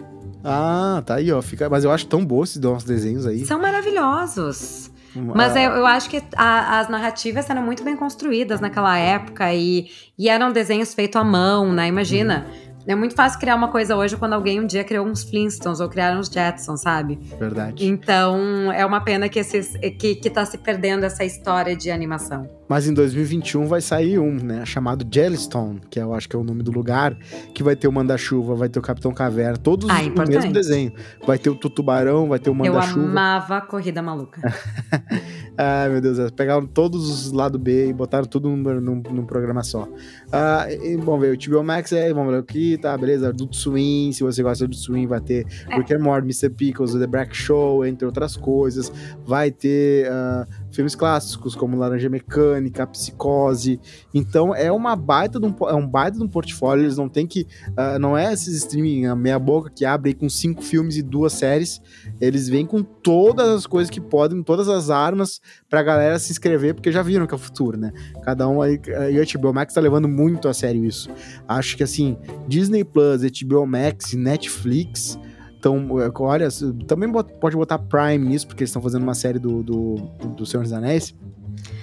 Ah, tá aí, ó. Fica... Mas eu acho tão bom esses nossos desenhos aí. São maravilhosos. Mas eu, eu acho que a, as narrativas eram muito bem construídas naquela época e, e eram desenhos feitos à mão, né? Imagina. Uhum. É muito fácil criar uma coisa hoje quando alguém um dia criou uns Flintstones ou criaram uns Jetsons, sabe? Verdade. Então, é uma pena que, esses, que, que tá se perdendo essa história de animação. Mas em 2021 vai sair um, né? Chamado Jellystone, que eu acho que é o nome do lugar, que vai ter o Manda-Chuva, vai ter o Capitão Caverna, todos ah, o mesmo desenho. Vai ter o Tutubarão, vai ter o Manda-Chuva. Eu amava a Corrida Maluca. Ai, meu Deus, pegaram todos os lado B e botaram tudo num, num, num programa só. Ah, e, bom, ver, o HBO Max é, vamos ver aqui, tá, beleza, Adult Swim, se você gosta do Swim, vai ter é. Rick and Morty, Mr. Pickles, The Black Show, entre outras coisas. Vai ter uh, filmes clássicos como Laranja Mecânica, Psicose. Então é uma baita de um, é um baita de um portfólio, eles não tem que, uh, não é esses streaming a meia boca que abre com cinco filmes e duas séries, eles vêm com todas as coisas que podem, todas as armas pra galera se inscrever, porque já viram que é o futuro, né? Cada um aí, e o HBO Max tá levando muito a sério isso. Acho que assim, Disney Plus, HBO Max, Netflix, então, olha, também pode botar Prime nisso, porque eles estão fazendo uma série do, do, do Senhor dos Anéis.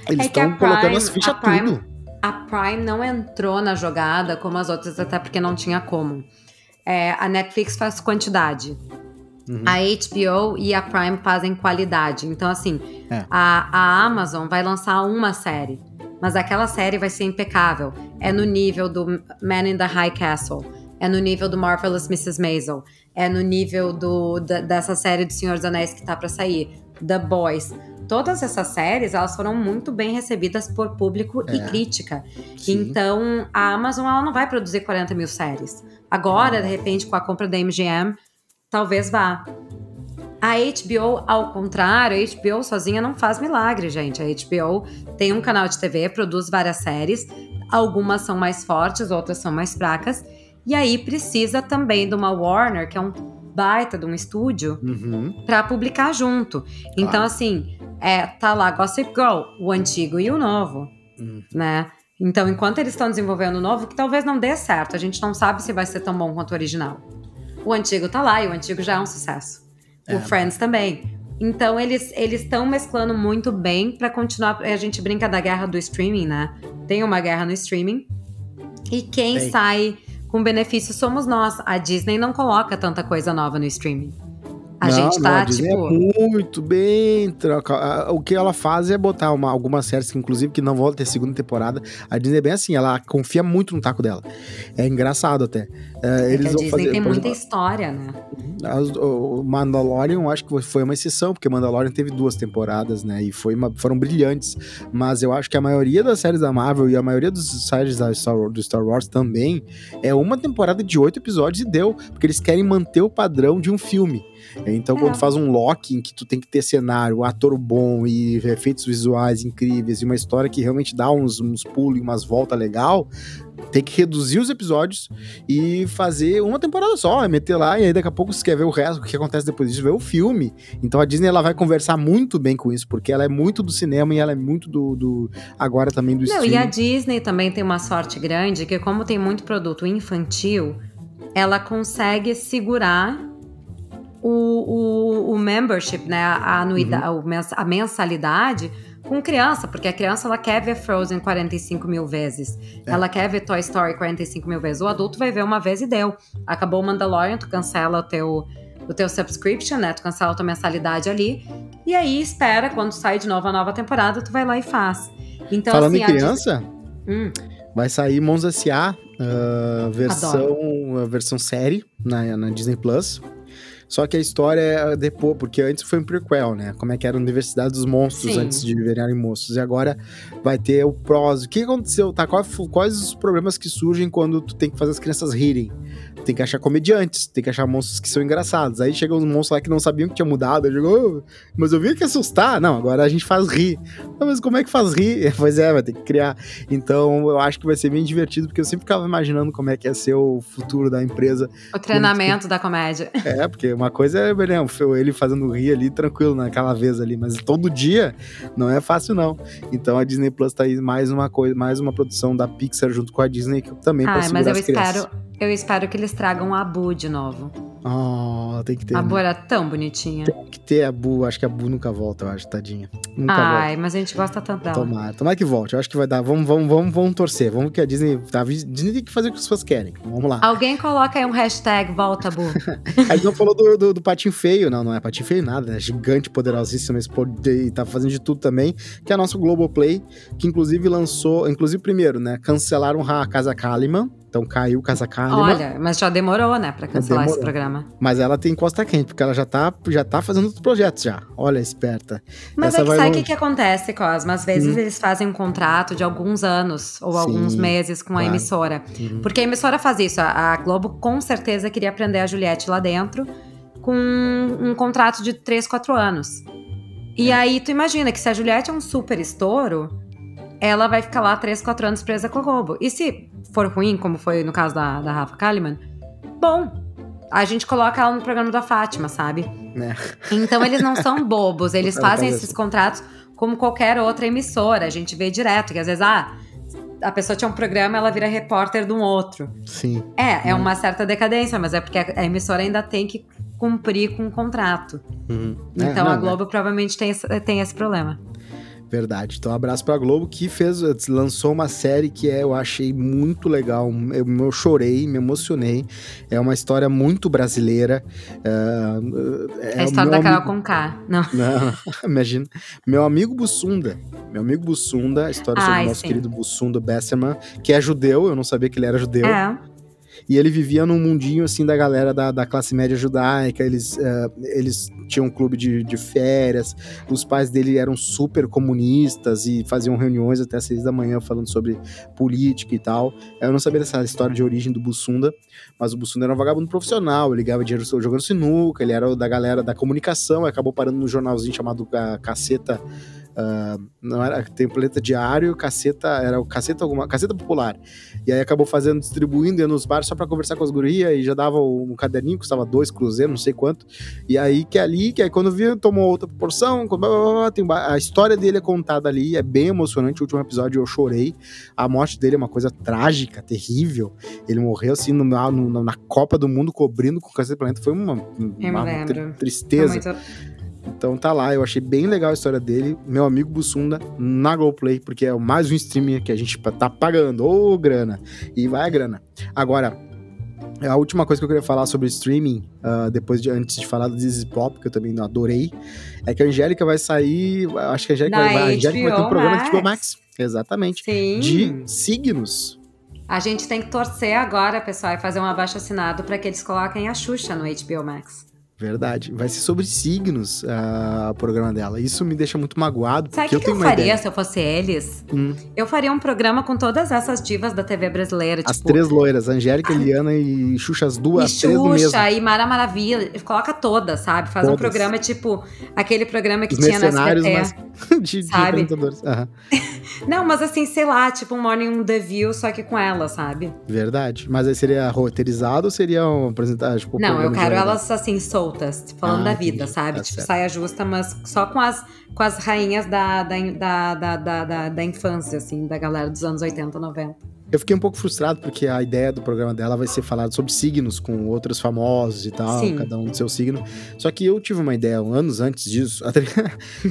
Eles estão é colocando as fichas Prime, tudo. A Prime não entrou na jogada como as outras, até porque não tinha como. É, a Netflix faz quantidade. Uhum. A HBO e a Prime fazem qualidade. Então, assim, é. a, a Amazon vai lançar uma série, mas aquela série vai ser impecável. É no nível do Man in the High Castle, é no nível do Marvelous Mrs. Maisel, é no nível do, da, dessa série do Senhor dos Anéis que tá para sair, The Boys. Todas essas séries, elas foram muito bem recebidas por público é. e crítica. Sim. Então, a Amazon, ela não vai produzir 40 mil séries. Agora, de repente, com a compra da MGM, talvez vá. A HBO, ao contrário, a HBO sozinha não faz milagre, gente. A HBO tem um canal de TV, produz várias séries. Algumas são mais fortes, outras são mais fracas. E aí precisa também de uma Warner, que é um baita de um estúdio, uhum. para publicar junto. Então, assim, é, tá lá Gossip Girl, o antigo e o novo, uhum. né? Então, enquanto eles estão desenvolvendo o novo, que talvez não dê certo, a gente não sabe se vai ser tão bom quanto o original. O antigo tá lá e o antigo já é um sucesso. É. O Friends também. Então eles eles estão mesclando muito bem para continuar. A gente brinca da guerra do streaming, né? Tem uma guerra no streaming. E quem Ei. sai com benefício somos nós. A Disney não coloca tanta coisa nova no streaming. A não, gente tá, não, é tipo. É muito bem. Troca. O que ela faz é botar uma, algumas séries que, inclusive, que não vão ter segunda temporada. A Disney é bem assim, ela confia muito no taco dela. É engraçado até. É, eles a Disney fazer, tem muita exemplo, história, né? o Mandalorian, acho que foi uma exceção, porque Mandalorian teve duas temporadas, né? E foi uma, foram brilhantes. Mas eu acho que a maioria das séries da Marvel e a maioria dos séries da Star, do Star Wars também é uma temporada de oito episódios e deu. Porque eles querem manter o padrão de um filme. Então, é. quando faz um lock em que tu tem que ter cenário, ator bom e efeitos visuais incríveis e uma história que realmente dá uns, uns pulos e umas voltas legal, tem que reduzir os episódios e fazer uma temporada só, meter lá e aí daqui a pouco você quer ver o resto, o que acontece depois disso, ver o filme. Então a Disney ela vai conversar muito bem com isso, porque ela é muito do cinema e ela é muito do, do agora também do Não, streaming. E a Disney também tem uma sorte grande, que como tem muito produto infantil, ela consegue segurar o, o, o membership, né, a, anuidade, uhum. a mensalidade com criança, porque a criança ela quer ver Frozen 45 mil vezes. É. Ela quer ver Toy Story 45 mil vezes. O adulto vai ver uma vez e deu. Acabou o Mandalorian, tu cancela o teu, o teu subscription, né? Tu cancela a tua mensalidade ali. E aí espera, quando sai de novo a nova temporada, tu vai lá e faz. Então, Falando assim, em criança, hum. vai sair Mons S.A. Uh, versão, versão série na, na Disney Plus. Só que a história é depois, porque antes foi um prequel, né? Como é que era a Universidade dos Monstros Sim. antes de virarem monstros. E agora vai ter o prós. O que aconteceu, tá? Quais, quais os problemas que surgem quando tu tem que fazer as crianças rirem? Tem que achar comediantes, tem que achar monstros que são engraçados. Aí chegam uns monstros lá que não sabiam que tinha mudado. Eu digo, oh, mas eu vi que assustar. Não, agora a gente faz rir. Não, mas como é que faz rir? Pois é, vai ter que criar. Então eu acho que vai ser bem divertido, porque eu sempre ficava imaginando como é que ia ser o futuro da empresa. O treinamento da comédia. É, porque uma coisa é né, ele fazendo rir ali tranquilo naquela vez ali, mas todo dia não é fácil não. Então a Disney Plus tá aí mais uma coisa, mais uma produção da Pixar junto com a Disney que também ah, mas eu espero, eu espero que eles tragam a Abu de novo. Oh, tem que ter. A Bu era tão bonitinha. Tem que ter a Bu. Acho que a Bu nunca volta, eu acho, tadinha. Nunca Ai, volta. mas a gente gosta tanto dela. Tomara, tomara que volte. Eu acho que vai dar. Vamos, vamos, vamos, vamos torcer. Vamos que a Disney. Tá, a Disney tem que fazer o que as pessoas querem. Vamos lá. Alguém coloca aí um hashtag volta, Bu. A gente não falou do, do, do Patinho Feio, não, não é Patinho Feio nada, é gigante, poderosíssimo, esse poder, e tá fazendo de tudo também, que é nosso Globoplay, que inclusive lançou, inclusive primeiro, né, cancelaram a Casa Kalimann, então caiu Casa Kalimann. Olha, mas já demorou, né, pra cancelar Demorou. esse programa. Mas ela tem costa quente, porque ela já tá, já tá fazendo outros projetos já. Olha, esperta. Mas Essa é que sabe o que, que acontece, Cosma? Às vezes Hum. eles fazem um contrato de alguns anos ou Sim, alguns meses com a claro. emissora. Uhum. Porque a emissora faz isso. A, a Globo com certeza queria prender a Juliette lá dentro com um contrato de 3, 4 anos. E É. aí tu imagina que se a Juliette é um super estouro, ela vai ficar lá 3, 4 anos presa com a Globo. E se for ruim, como foi no caso da, da Rafa Kalimann, bom, a gente coloca ela no programa da Fátima, sabe? Né? Então eles não são bobos, eles fazem faz esses contratos como qualquer outra emissora. A gente vê direto que às vezes, ah, a pessoa tinha um programa, ela vira repórter de um outro. Sim. É, é Hum. uma certa decadência, mas é porque a emissora ainda tem que cumprir com o contrato. Uhum. É, Então não, a é Globo provavelmente tem esse, tem esse problema. Verdade. Então, um abraço pra Globo, que fez, lançou uma série que é, eu achei muito legal. Eu, eu chorei, me emocionei. É uma história muito brasileira. É, É a história da Carol com K. Não. Não, imagina. Meu amigo Bussunda. Meu amigo Bussunda, a história sobre Ai, o nosso sim. querido Bussunda Besserman, que é judeu, eu não sabia que ele era judeu. É. E ele vivia num mundinho, assim, da galera da, da classe média judaica. Eles, eh, eles tinham um clube de, de férias. Os pais dele eram super comunistas e faziam reuniões até às seis da manhã falando sobre política e tal. Eu não sabia dessa história de origem do Bussunda, mas o Bussunda era um vagabundo profissional. Ele ganhava dinheiro jogando sinuca, ele era da galera da comunicação. Acabou parando num jornalzinho chamado Ca- Caceta. Ah, não era templeta diário, caceta, era o caceta alguma, caceta popular. E aí acabou fazendo, distribuindo, ia nos bares só pra conversar com as gurias e já dava um caderninho, custava dois cruzeiros, não sei quanto. E aí que ali, que aí quando viu, tomou outra proporção. tem a história dele é contada ali, é bem emocionante. O último episódio eu chorei. A morte dele é uma coisa trágica, terrível. Ele morreu assim no- na, no- na Copa do Mundo, cobrindo com o Cacete do Planeta. Foi uma, uma tri- tristeza. Foi muito- Então tá lá, eu achei bem legal a história dele. Meu amigo Bussunda na GoPlay, porque é mais um streamer que a gente tá pagando. Ô, grana! E vai a grana. Agora, a última coisa que eu queria falar sobre streaming, ah, depois de antes de falar do Disney Pop, que eu também adorei, é que a Angélica vai sair. Acho que a Angélica, vai, a Angélica vai ter um programa de HBO Max. Max. Exatamente. Sim. De signos. A gente tem que torcer agora, pessoal, e fazer um abaixo assinado para que eles coloquem a Xuxa no HBO Max. Verdade. Vai ser sobre signos ah, o programa dela. Isso me deixa muito magoado, Sabe o que, que eu eu faria ideia. se eu fosse eles? Hum. Eu faria um programa com todas essas divas da TV brasileira, As tipo. três loiras, Angélica, Eliana e Xuxa, as duas, E as três do mesmo. Xuxa e Mara Maravilha, coloca todas, sabe? Faz um Todas. programa tipo aquele programa que Os tinha na SBT. mas de, de sabe? apresentadores. Aham. Não, mas assim, sei lá, tipo um Morning The View, só que com ela, sabe? Verdade. Mas aí seria roteirizado ou seria um apresentar, tipo, Não, eu de quero elas assim, soltas, falando Ah, da vida, entendi. sabe? Tá tipo, certo. saia justa, mas só com as, com as rainhas da, da, da, da, da, da, da infância, assim, da galera dos anos 80, 90. Eu fiquei um pouco frustrado porque a ideia do programa dela vai ser falado sobre signos com outros famosos e tal, Sim. cada um do seu signo. Só que eu tive uma ideia anos antes disso, até-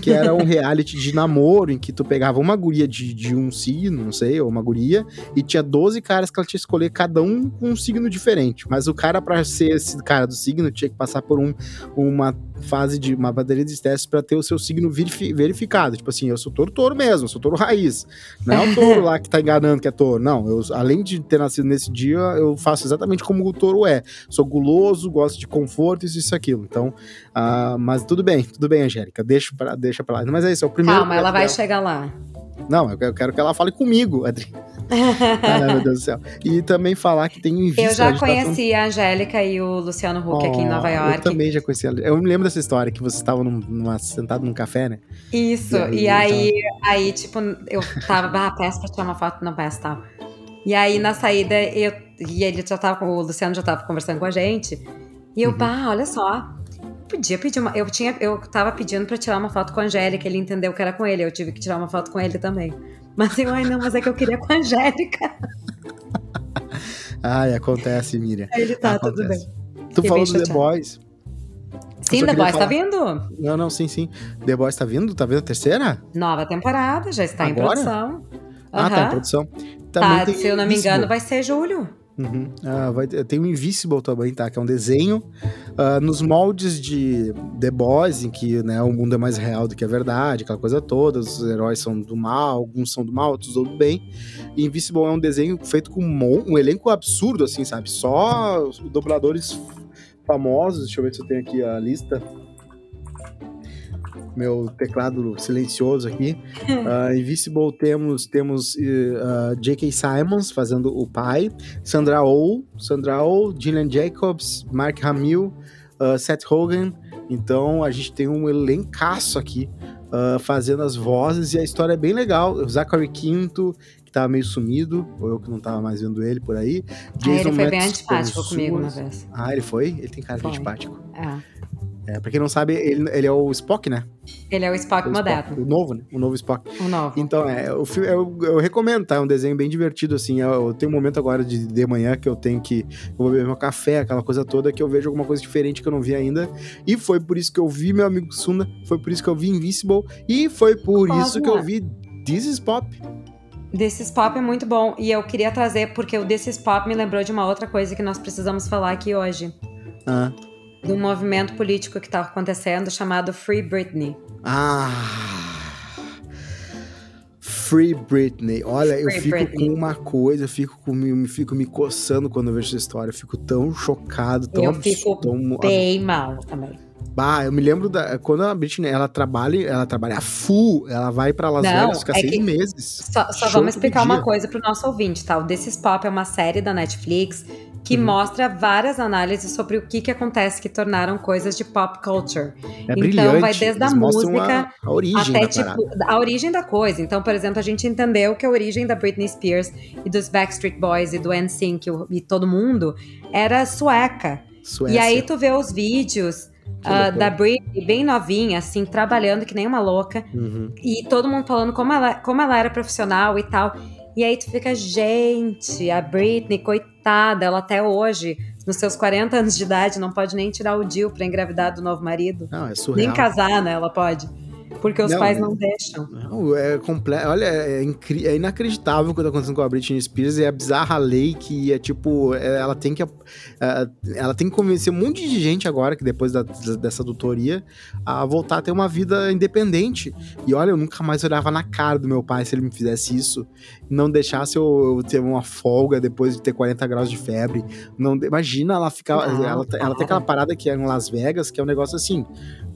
que era um reality de namoro em que tu pegava uma guria de, de um signo, não sei, ou uma guria, e tinha 12 caras que ela tinha que escolher, cada um com um signo diferente. Mas o cara, pra ser esse cara do signo, tinha que passar por um, uma fase de uma bateria de testes pra ter o seu signo verifi- verificado. Tipo assim, eu sou touro touro mesmo, eu sou touro raiz. Não é o touro lá que tá enganando que é touro. Não, eu, além de ter nascido nesse dia, eu faço exatamente como o touro é. Sou guloso, gosto de conforto, isso, isso, aquilo. Então, ah, mas tudo bem, tudo bem, Angélica. Deixa pra, deixa pra lá. Mas é isso, é o primeiro. Calma, ela vai projeto chegar lá. dela. Não, eu quero- que ela fale comigo, Adri. Ai, meu Deus do céu. E também falar que tem em vista. Eu a já tá falando- conheci a Angélica e o Luciano Huck aqui em Nova Oh, York. Eu também já conheci ela. Eu me lembro dessa história que vocês estavam num, numa, sentado num café, né? Isso, E e aí, aí, aí, tipo, eu tava, ah, peço pra tirar uma foto, não peço, tal. E aí, na saída, eu, e ele já tava, o Luciano já tava conversando com a gente, e eu, Uhum. bah, olha só, podia pedir uma, eu tinha, eu tava pedindo pra tirar uma foto com a Angélica, ele entendeu que era com ele, eu tive que tirar uma foto com ele também. Mas eu, ai não, mas é que eu queria com a Angélica. Ai, acontece, Miriam. Ele tá, tudo Acontece. bem. Tu falou do The Boys. Sim, The Boys tá falar... tá vindo. Não, não, sim, sim. The Boys tá vindo? Tá vindo a terceira? Nova temporada, já está Agora? em produção. Ah, tá em produção. Também tá, se eu não me engano, vai ser julho. Uhum. Ah, vai, tem o Invisible também, tá? Que é um desenho uh, nos moldes de The Boys, em que né, o mundo é mais real do que a verdade, aquela coisa toda. Os heróis são do mal, alguns são do mal, outros do bem. E Invisible é um desenho feito com um, um elenco absurdo, assim, sabe? Só dubladores famosos. Deixa eu ver se eu tenho aqui a lista meu teclado silencioso aqui. Uh, Invisible temos, temos uh, ah, J.K. Simons fazendo o pai, Sandra Oh, Sandra Oh, Gillian Jacobs, Mark Hamill, uh, Seth Rogen. Então a gente tem um elencaço aqui uh, fazendo as vozes e a história é bem legal. O Zachary Quinto, que tava meio sumido, ou eu que não tava mais vendo ele por aí. Jason ah, ele foi bem antipático comigo uma vez. Ah, ele foi? Ele tem cara foi. de antipático. É. É, pra quem não sabe, ele, ele é o Spock, né? Ele é o Spock o moderno. Spock, o novo, né? O novo Spock. O novo. Então, é, o filme, eu, eu recomendo, tá? É um desenho bem divertido, assim. Eu, eu tenho um momento agora de, de manhã que eu tenho que. Eu vou beber meu café, aquela coisa toda, que eu vejo alguma coisa diferente que eu não vi ainda. E foi por isso que eu vi meu amigo Sunda, foi por isso que eu vi Invincible, e foi por isso que eu vi This is Pop. This is Pop é muito bom. E eu queria trazer, porque o This is Pop me lembrou de uma outra coisa que nós precisamos falar aqui hoje. Ah um movimento político que está acontecendo chamado Free Britney. Ah! Free Britney. Olha, Free eu fico Britney. com uma coisa, eu fico, com, me fico me coçando quando eu vejo essa história. Eu fico tão chocado, tão Eu fico tão... bem mal também. Bah, eu me lembro da quando a Britney ela trabalha, ela trabalha full, ela vai para Las Vegas, fica é seis meses. Só, só vamos explicar uma coisa pro nosso ouvinte, tá? O This Pop é uma série da Netflix que uhum. mostra várias análises sobre o que, que acontece que tornaram coisas de pop culture. É então vai desde Eles a música a, a origem até tipo a origem da coisa. Então, por exemplo, a gente entendeu que a origem da Britney Spears e dos Backstreet Boys e do NSYNC e todo mundo era sueca. Suécia. E aí tu vê os vídeos Uh, da Britney, bem novinha, assim, trabalhando que nem uma louca. Uhum. E todo mundo falando como ela, como ela era profissional e tal. E aí tu fica, gente, a Britney, coitada, ela até hoje, nos seus 40 anos de idade, não pode nem tirar o DIU pra engravidar do novo marido. Não, é surreal. Nem casar, né? Ela pode. Porque os não, pais não deixam. Não, é completo. Olha, é, é, inacreditável o que tá acontecendo com a Britney Spears. É a bizarra lei que é tipo. É, ela tem que. É, ela tem que convencer um monte de gente agora, que depois da, dessa doutoria, a voltar a ter uma vida independente. E olha, eu nunca mais olhava na cara do meu pai se ele me fizesse isso. Não deixasse eu, eu ter uma folga depois de ter 40 graus de febre. Não, imagina ela ficar. Não, ela, ela tem aquela parada que é em Las Vegas, que é um negócio assim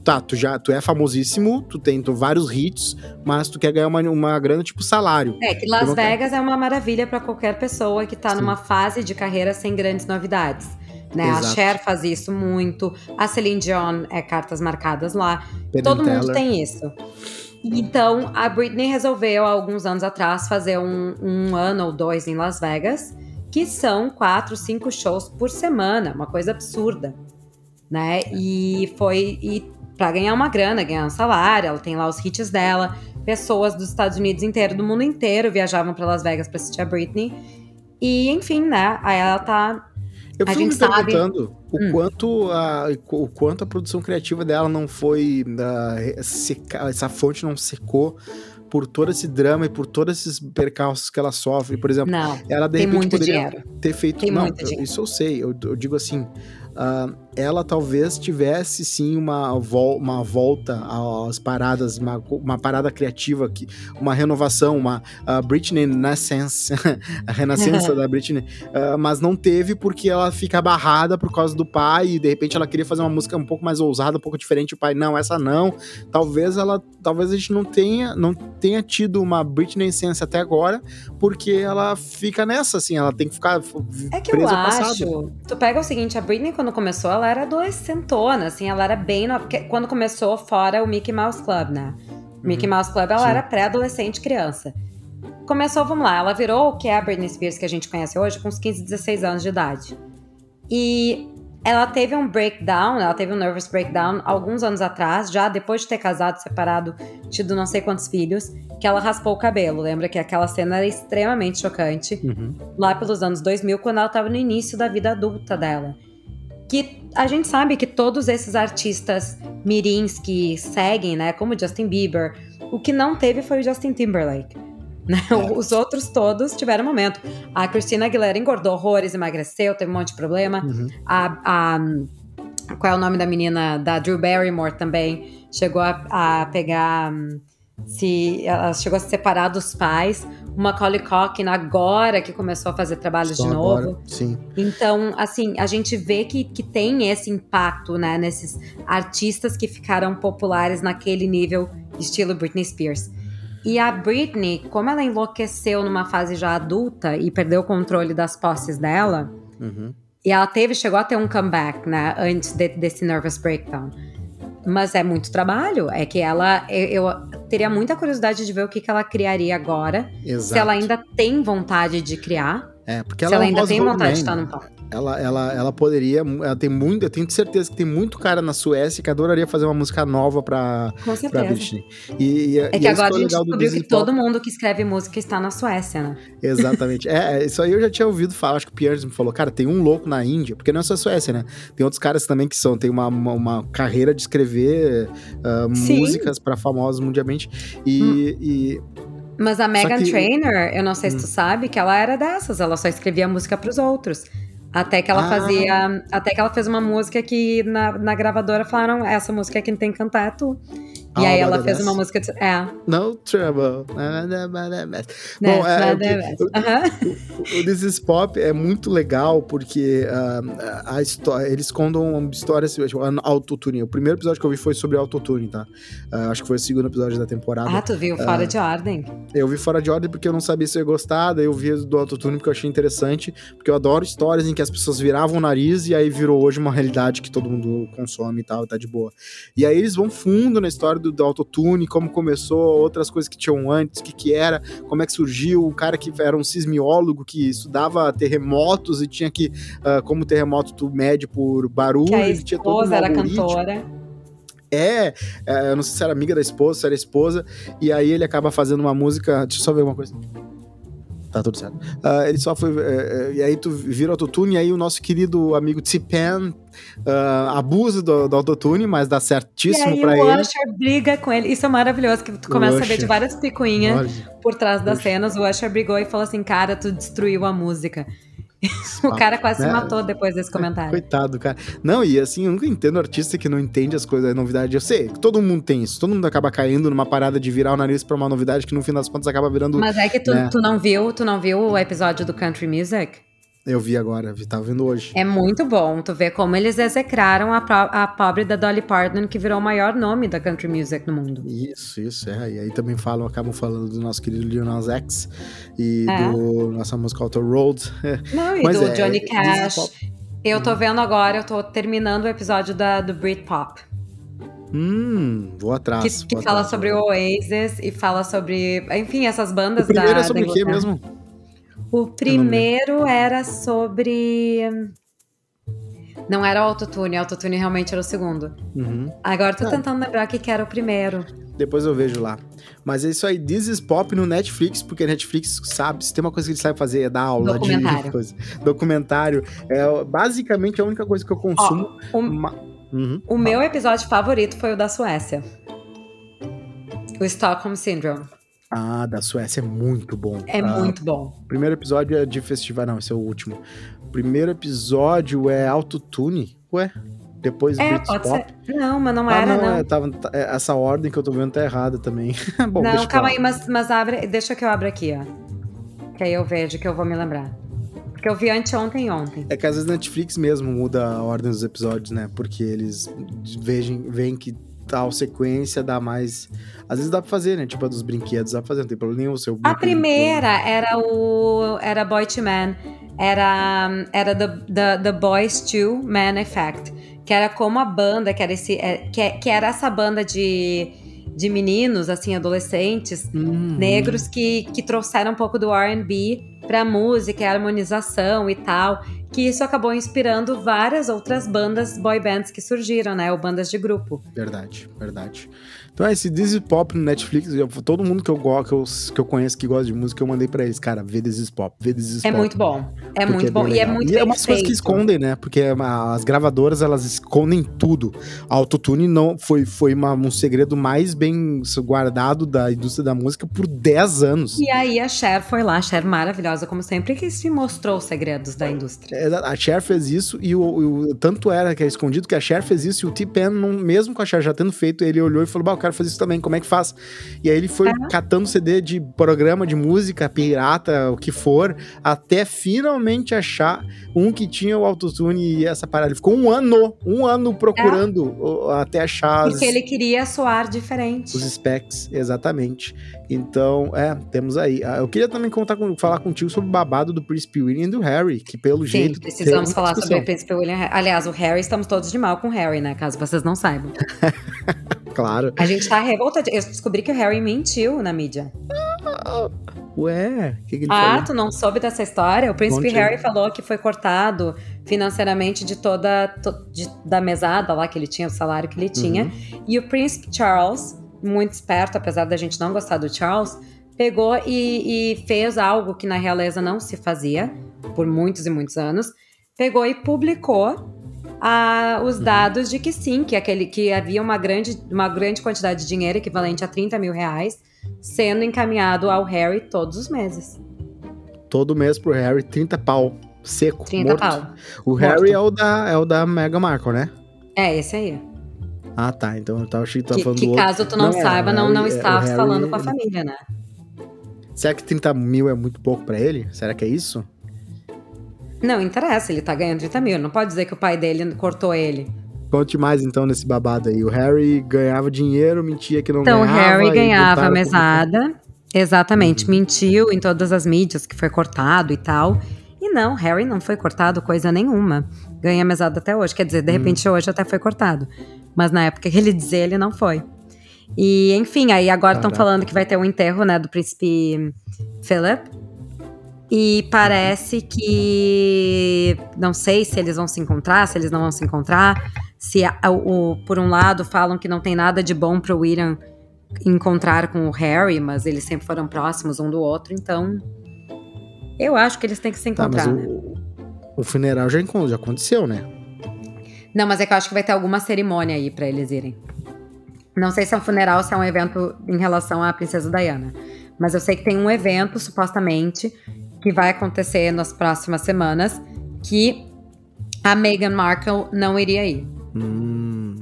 tá, tu já tu é famosíssimo, tu tem tu, vários hits, mas tu quer ganhar uma, uma grana tipo salário. É, que Las Vegas é uma maravilha para qualquer pessoa que tá Sim. numa fase de carreira sem grandes novidades. Né? A Cher faz isso muito, a Celine Dion é cartas marcadas lá. Penn Todo mundo tem isso. Então, a Britney resolveu, há alguns anos atrás, fazer um, um ano ou dois em Las Vegas, que são quatro, cinco shows por semana, uma coisa absurda né? E foi e para ganhar uma grana, ganhar um salário. Ela tem lá os hits dela. Pessoas dos Estados Unidos inteiro, do mundo inteiro, viajavam para Las Vegas para assistir a Britney. E, enfim, né? Aí ela tá. Eu fico me perguntando sabe... o, hum. quanto a, o quanto a produção criativa dela não foi. Uh, seca, essa fonte não secou por todo esse drama e por todos esses percalços que ela sofre. Por exemplo, não, ela de repente poderia dinheiro. ter feito. Tem não, isso eu sei. Eu, eu digo assim. Uh, ela talvez tivesse sim uma, vol uma volta às paradas, uma, uma parada criativa, que, uma renovação, uma uh, Britney Renaissance, a renascença da Britney, uh, mas não teve porque ela fica barrada por causa do pai e de repente ela queria fazer uma música um pouco mais ousada, um pouco diferente, o pai, não, essa não. Talvez ela, talvez a gente não tenha, não tenha tido uma Britney Essence até agora, porque ela fica nessa, assim, ela tem que ficar É que eu acho, tu pega o seguinte, a Britney quando começou, ela ela era adolescentona, assim, ela era bem. No... Quando começou fora o Mickey Mouse Club, né? Uhum. Mickey Mouse Club, ela Sim. era pré-adolescente, criança. Começou, vamos lá, ela virou o que é a Britney Spears que a gente conhece hoje, com uns 15, 16 anos de idade. E ela teve um breakdown, ela teve um nervous breakdown alguns anos atrás, já depois de ter casado, separado, tido não sei quantos filhos, que ela raspou o cabelo. Lembra que aquela cena era extremamente chocante, uhum. lá pelos anos 2000, quando ela estava no início da vida adulta dela. Que a gente sabe que todos esses artistas mirins que seguem, né, como Justin Bieber, o que não teve foi o Justin Timberlake. Né? É. Os outros todos tiveram momento. A Christina Aguilera engordou horrores, emagreceu, teve um monte de problema. Uhum. A, a, qual é o nome da menina? Da Drew Barrymore também. Chegou a, a pegar. Se, ela chegou a se separar dos pais. Uma Macaulay Culkin agora que começou a fazer trabalhos Só de novo. Agora, sim. Então, assim, a gente vê que, que tem esse impacto, né? Nesses artistas que ficaram populares naquele nível estilo Britney Spears. E a Britney, como ela enlouqueceu numa fase já adulta e perdeu o controle das posses dela, uhum. e ela teve, chegou a ter um comeback, né, antes de, desse nervous breakdown. Mas é muito trabalho. É que ela. Eu, eu, teria muita curiosidade de ver o que, que ela criaria agora. Exato. Se ela ainda tem vontade de criar. É, porque ela se ela ainda tem vontade de estar no palco. Ela, ela, ela poderia. Ela tem muito. Eu tenho certeza que tem muito cara na Suécia que adoraria fazer uma música nova pra, Com certeza. pra Britney. E, e, é que agora a gente descobriu que todo mundo que escreve música está na Suécia, né? Exatamente. é, é, isso aí eu já tinha ouvido falar. Acho que o Pierre me falou, cara, tem um louco na Índia, porque não é só a Suécia, né? Tem outros caras também que são, tem uma, uma, uma carreira de escrever uh, músicas para famosos mundialmente. E. Hum. e mas a Megan que... Trainor, eu não sei se tu hum. sabe, que ela era dessas, ela só escrevia música para os outros. Até que ela ah. fazia. Até que ela fez uma música que na, na gravadora falaram: essa música quem tem que cantar é tu. E aí ela fez uma música. De, é. No trouble. Bom, é, o, o, This is Pop é muito legal porque uh, a história, eles contam histórias tipo, autotune. O primeiro episódio que eu vi foi sobre autotune, tá? Uh, acho que foi o segundo episódio da temporada. Ah, tu viu Fora uh, de Ordem? Eu vi Fora de Ordem porque eu não sabia se eu ia gostar, daí eu vi do autotune porque eu achei interessante, porque eu adoro histórias em que as pessoas viravam o nariz e aí virou hoje uma realidade que todo mundo consome e tal, e tá de boa. E aí eles vão fundo na história do, do autotune, como começou, outras coisas que tinham antes, o que, que era, como é que surgiu, o cara que era um sismiólogo que estudava terremotos e tinha que, uh, como terremoto tu mede por barulho, que a esposa tinha todo um era cantora. É, é, eu não sei se era amiga da esposa, se era esposa, e aí ele acaba fazendo uma música. Deixa eu só ver uma coisa tá tudo certo. Uh, ele só foi. Uh, e aí tu vira autotune, e aí o nosso querido amigo T-Pen uh, abusa do, do autotune, mas dá certíssimo para ele. E o Usher briga com ele. Isso é maravilhoso, que tu começa a ver de várias picuinhas por trás das cenas. O Usher brigou e falou assim: Cara, tu destruiu a música. o cara quase se é. matou depois desse comentário. Coitado, cara. Não, e assim, eu nunca entendo artista que não entende as coisas, a novidade. Eu sei, todo mundo tem isso. Todo mundo acaba caindo numa parada de virar o nariz pra uma novidade que no fim das contas acaba virando. Mas é que tu, né? tu não viu, tu não viu o episódio do Country Music? Eu vi agora, vi, tava vendo hoje. É muito bom tu ver como eles execraram a, a pobre da Dolly Parton, que virou o maior nome da country music no mundo. Isso, isso, é. E aí também falam, acabam falando do nosso querido Lil X e é. do nossa música Auto Road. Não, e Mas do é, Johnny Cash. Eu tô vendo agora, eu tô terminando o episódio da, do Britpop. Hum, vou atrás. Que, que vou fala atrás, sobre o Oasis e fala sobre, enfim, essas bandas o da. é sobre o quê mesmo? O primeiro era sobre. Não era autotune, autotune realmente era o segundo. Uhum. Agora tô ah. tentando lembrar o que, que era o primeiro. Depois eu vejo lá. Mas é isso aí, This is Pop no Netflix, porque Netflix sabe, se tem uma coisa que ele sabe fazer é dar aula Documentário. de coisa. Documentário. É basicamente a única coisa que eu consumo. Ó, o, uhum. o meu episódio favorito foi o da Suécia. O Stockholm Syndrome. Ah, da Suécia é muito bom. É ah, muito bom. Primeiro episódio é de festival, não, esse é o último. Primeiro episódio é autotune, ué? Depois é, pode Pop. ser. Não, mas não ah, era, não. não. É, tava, é, essa ordem que eu tô vendo tá errada também. bom, não, calma aí, mas, mas abre, deixa que eu abra aqui, ó. Que aí eu vejo que eu vou me lembrar. Porque eu vi anteontem e ontem. É que às vezes Netflix mesmo muda a ordem dos episódios, né? Porque eles veem, veem que tal sequência dá mais. Às vezes dá pra fazer, né? Tipo a dos brinquedos, dá pra fazer, não tem problema nenhum. Seu a primeira era o. Era Boy to Man. Era, era the, the, the Boys to Man Effect. Que era como a banda, que era, esse, é, que, que era essa banda de, de meninos, assim, adolescentes, uhum. negros, que, que trouxeram um pouco do RB pra música, harmonização e tal que isso acabou inspirando várias outras bandas boy bands que surgiram, né? Ou bandas de grupo. Verdade, verdade. Então, esse This is Pop no Netflix, eu, todo mundo que eu, que, eu, que eu conheço que gosta de música, eu mandei pra eles, cara, vê This is Pop, vê This is é Pop. Muito bom. É muito é bom. E é muito E é umas coisas que escondem, né? Porque as gravadoras, elas escondem tudo. A autotune não foi, foi uma, um segredo mais bem guardado da indústria da música por 10 anos. E aí a Cher foi lá, a Cher maravilhosa, como sempre, que se mostrou os segredos da indústria. É, a Cher fez isso e o, o, tanto era que é escondido que a Cher fez isso e o T-Pen, mesmo com a Cher já tendo feito, ele olhou e falou, quero fazer isso também, como é que faz? E aí ele foi é. catando CD de programa de música, pirata, o que for, até finalmente achar um que tinha o autotune e essa parada. Ele ficou um ano, um ano procurando é. até achar. Porque ele queria soar diferente. Os specs, exatamente. Então, é, temos aí. Ah, eu queria também contar com, falar contigo sobre o babado do Príncipe William e do Harry, que pelo Sim, jeito. Precisamos falar discussão. sobre o Príncipe William. Aliás, o Harry, estamos todos de mal com o Harry, né? Caso vocês não saibam. claro. A gente tá revoltado. Eu descobri que o Harry mentiu na mídia. Ué, o que, que ele ah, falou? tu não soube dessa história? O príncipe Conte Harry falou que foi cortado financeiramente de toda to, de, da mesada lá que ele tinha, o salário que ele tinha. Uhum. E o príncipe Charles, muito esperto, apesar da gente não gostar do Charles, pegou e, e fez algo que na realeza não se fazia por muitos e muitos anos. Pegou e publicou a, os uhum. dados de que sim, que, aquele, que havia uma grande, uma grande quantidade de dinheiro, equivalente a 30 mil reais, sendo encaminhado ao Harry todos os meses. Todo mês pro Harry, 30 pau seco. 30 morto. pau. O morto. Harry é o da, é o da Mega Markle, né? É, esse aí. Ah, tá. Então eu tava achando que que, falando que do caso outro. tu não, não saiba, é, não, não Harry, estava falando com a família, né? Será que 30 mil é muito pouco para ele? Será que é isso? Não interessa, ele tá ganhando 30 mil. Não pode dizer que o pai dele cortou ele. Conte mais então nesse babado aí. O Harry ganhava dinheiro, mentia que não então, ganhava. Então, o Harry ganhava mesada. Exatamente, uhum. mentiu em todas as mídias que foi cortado e tal. E não, Harry não foi cortado coisa nenhuma. Ganha mesada até hoje. Quer dizer, de repente uhum. hoje até foi cortado. Mas na época que ele dizia, ele não foi. E, enfim, aí agora estão falando que vai ter um enterro, né, do príncipe Philip. E parece que. Não sei se eles vão se encontrar, se eles não vão se encontrar. Se, a, o, por um lado, falam que não tem nada de bom pro William encontrar com o Harry, mas eles sempre foram próximos um do outro, então. Eu acho que eles têm que se encontrar, tá, mas o, né? O funeral já, já aconteceu, né? Não, mas é que eu acho que vai ter alguma cerimônia aí para eles irem. Não sei se é um funeral ou se é um evento em relação à princesa Diana. Mas eu sei que tem um evento, supostamente, que vai acontecer nas próximas semanas, que a Meghan Markle não iria ir. Hum.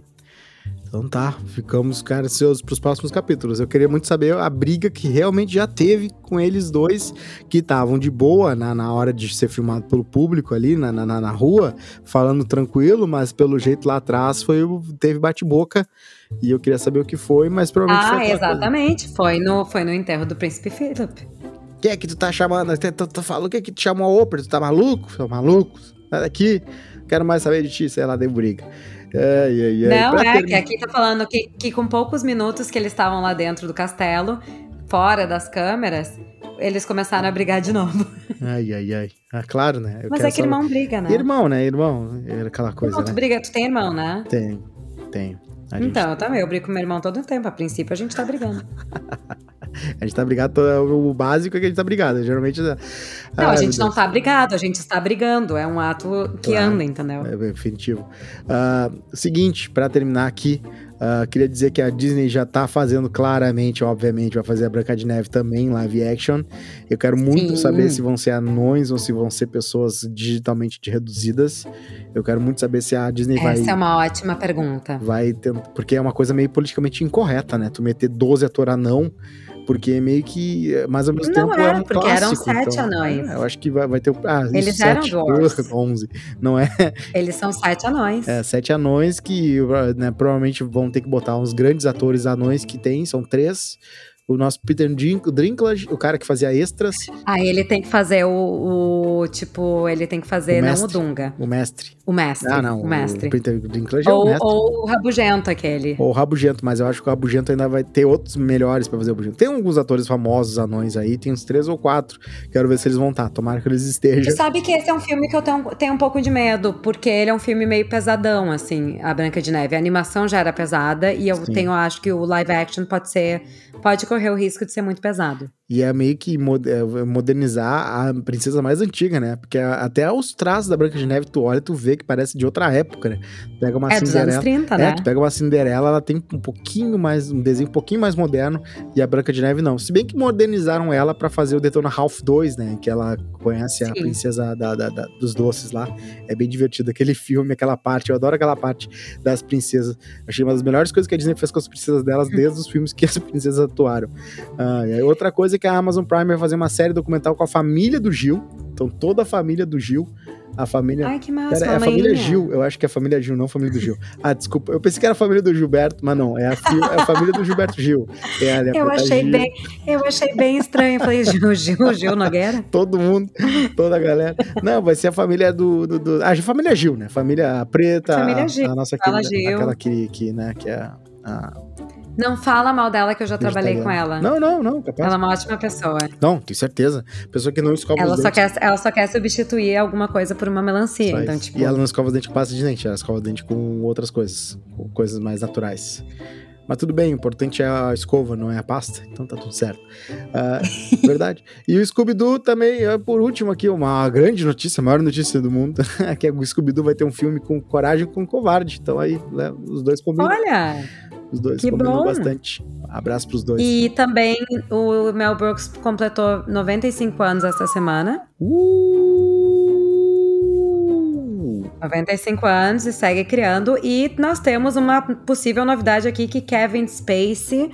Então tá, ficamos, cara, ansiosos pros próximos capítulos. Eu queria muito saber a briga que realmente já teve com eles dois, que estavam de boa na, na hora de ser filmado pelo público ali na, na, na rua, falando tranquilo, mas pelo jeito lá atrás foi teve bate-boca. E eu queria saber o que foi, mas provavelmente ah, foi. Ah, exatamente. Foi no, foi no enterro do príncipe Philip. Quem é que tu tá chamando? Tu, tu, tu falou que é que te chamou a ópera? Tu tá maluco? Seu maluco? Sai daqui. Quero mais saber de ti, sei lá, deu briga. Ai, ai, ai. Não, é, que aqui tá falando que, que com poucos minutos que eles estavam lá dentro do castelo, fora das câmeras, eles começaram a brigar de novo. Ai, ai, ai. Ah, claro, né? Eu Mas é que só... irmão briga, né? Irmão, né? Irmão, é aquela coisa. Não, tu né? briga, tu tem irmão, né? Tenho, tenho. Então, eu também. Eu brigo com meu irmão todo o tempo. A princípio, a gente tá brigando. a gente tá brigado, o básico é que a gente tá brigado. Geralmente. Não, ah, a gente não tá brigado, a gente está brigando. É um ato que claro, anda, entendeu? É definitivo. Uh, seguinte, para terminar aqui, Uh, queria dizer que a Disney já tá fazendo claramente, obviamente, vai fazer a Branca de Neve também live action. Eu quero muito Sim. saber se vão ser anões ou se vão ser pessoas digitalmente reduzidas. Eu quero muito saber se a Disney Essa vai. Essa é uma ótima pergunta. Vai ter, porque é uma coisa meio politicamente incorreta, né? Tu meter 12 ator anão porque meio que, mas ao mesmo não tempo é, é um porque clássico, eram sete então, anões. É, eu acho que vai, vai ter. Ah, Eles sete, eram dwarfs. 11, não é? Eles são sete anões. É, sete anões que né, provavelmente vão ter que botar uns grandes atores anões que tem, são três. O nosso Peter Dinklage, o cara que fazia extras. Ah, ele tem que fazer o, o tipo, ele tem que fazer, o não o Dunga. O mestre. O mestre. Ah, não. O mestre. O Peter Dinklage ou, é o mestre. Ou o Rabugento, aquele. Ou o Rabugento, mas eu acho que o Rabugento ainda vai ter outros melhores pra fazer o Rabugento. Tem alguns atores famosos, anões aí, tem uns três ou quatro. Quero ver se eles vão estar. Tomara que eles estejam. Tu sabe que esse é um filme que eu tenho, tenho um pouco de medo, porque ele é um filme meio pesadão, assim, A Branca de Neve. A animação já era pesada e eu Sim. tenho, acho que o live action pode ser. Pode correr o risco de ser muito pesado. E é meio que é, modernizar a princesa mais antiga, né? Porque até os traços da Branca de Neve, tu olha, tu vê que parece de outra época, né? Pega uma é Cinderela. Dos anos 30, né? É, tu pega uma Cinderela, ela tem um pouquinho mais, um desenho um pouquinho mais moderno, e a Branca de Neve não. Se bem que modernizaram ela para fazer o Detona Ralph 2, né? Que ela conhece Sim. a princesa da, da, da, dos doces lá. É bem divertido aquele filme, aquela parte. Eu adoro aquela parte das princesas. Achei uma das melhores coisas que a Disney fez com as princesas delas desde os filmes que as princesas atuaram. Ah, outra coisa é que a Amazon Prime vai fazer uma série documental com a família do Gil. Então, toda a família do Gil. A família. Ai, que massa. Pera, é a família Gil. Eu acho que é a família Gil, não a família do Gil. Ah, desculpa. Eu pensei que era a família do Gilberto, mas não. É a, fi... é a família do Gilberto Gil. É a, eu, achei Gil. bem, eu achei bem estranho. Eu falei, Gil, Gil, Gil Nogueira. Todo mundo, toda a galera. Não, vai ser a família do. do, do... Ah, a família Gil, né? Família preta. Família Gil. A, a nossa querida, Gil. Aquela que, que, né, que é a não fala mal dela que eu já trabalhei com ela. Não, não, não, capaz. Ela é uma ótima pessoa. Não, tenho certeza. Pessoa que não escova ela os só dentes. Quer, ela só quer substituir alguma coisa por uma melancia. Só então, tipo... E ela não escova os dentes com pasta de dente, ela escova os dentes com outras coisas. Com coisas mais naturais. Mas tudo bem, o importante é a escova, não é a pasta. Então tá tudo certo. Uh, verdade. E o Scooby-Doo também, por último aqui, uma grande notícia, a maior notícia do mundo, é que o Scooby-Doo vai ter um filme com Coragem com Covarde. Então aí, né, os dois combinam. Olha! Os dois que combinam bom. bastante. Abraço pros dois. E também o Mel Brooks completou 95 anos essa semana. Uh! 95 anos e segue criando. E nós temos uma possível novidade aqui que Kevin Spacey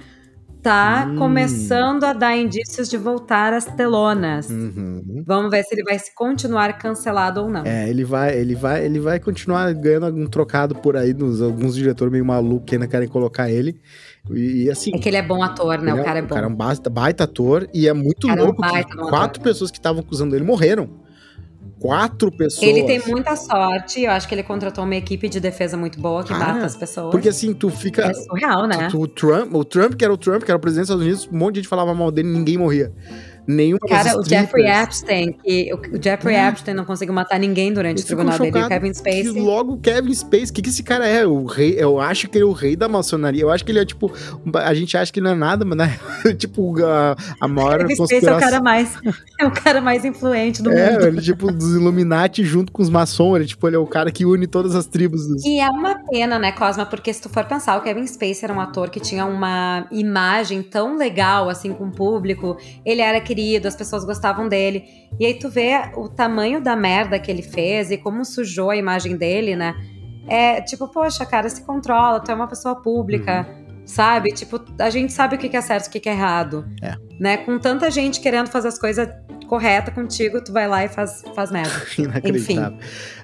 tá hum. começando a dar indícios de voltar às telonas. Uhum. Vamos ver se ele vai se continuar cancelado ou não. É, ele vai, ele vai, ele vai continuar ganhando algum trocado por aí nos alguns diretores meio malucos que ainda querem colocar ele. E, e assim. É que ele é bom ator, né? O cara é, é bom. O cara é um baita, baita ator e é muito é louco é um que quatro pessoas que estavam acusando ele morreram quatro pessoas. Ele tem muita sorte. Eu acho que ele contratou uma equipe de defesa muito boa que mata as pessoas. Porque assim, tu fica. É surreal, né? Tu, o, Trump, o Trump, que era o Trump, que era o presidente dos Estados Unidos, um monte de gente falava mal dele, ninguém morria nenhuma Cara, o Jeffrey Epstein, que o Jeffrey é. Epstein não conseguiu matar ninguém durante eu o tribunal dele, o Kevin Spacey. Logo o Kevin Spacey, o que, que esse cara é? O rei, eu acho que ele é o rei da maçonaria. Eu acho que ele é tipo, a gente acha que não é nada, mas né? tipo a, a maior Kevin conspiração. é o cara mais é o cara mais influente do é, mundo. É, ele tipo dos Illuminati junto com os maçons, ele tipo, ele é o cara que une todas as tribos. Dos... E é uma pena, né, Cosma, porque se tu for pensar, o Kevin Spacey era um ator que tinha uma imagem tão legal assim com o público, ele era querido, as pessoas gostavam dele. E aí tu vê o tamanho da merda que ele fez e como sujou a imagem dele, né? É tipo, poxa, cara, se controla, tu é uma pessoa pública. Uhum. Sabe? Tipo, a gente sabe o que é certo e o que é errado. É. Né? Com tanta gente querendo fazer as coisas corretas contigo, tu vai lá e faz, faz merda. Enfim.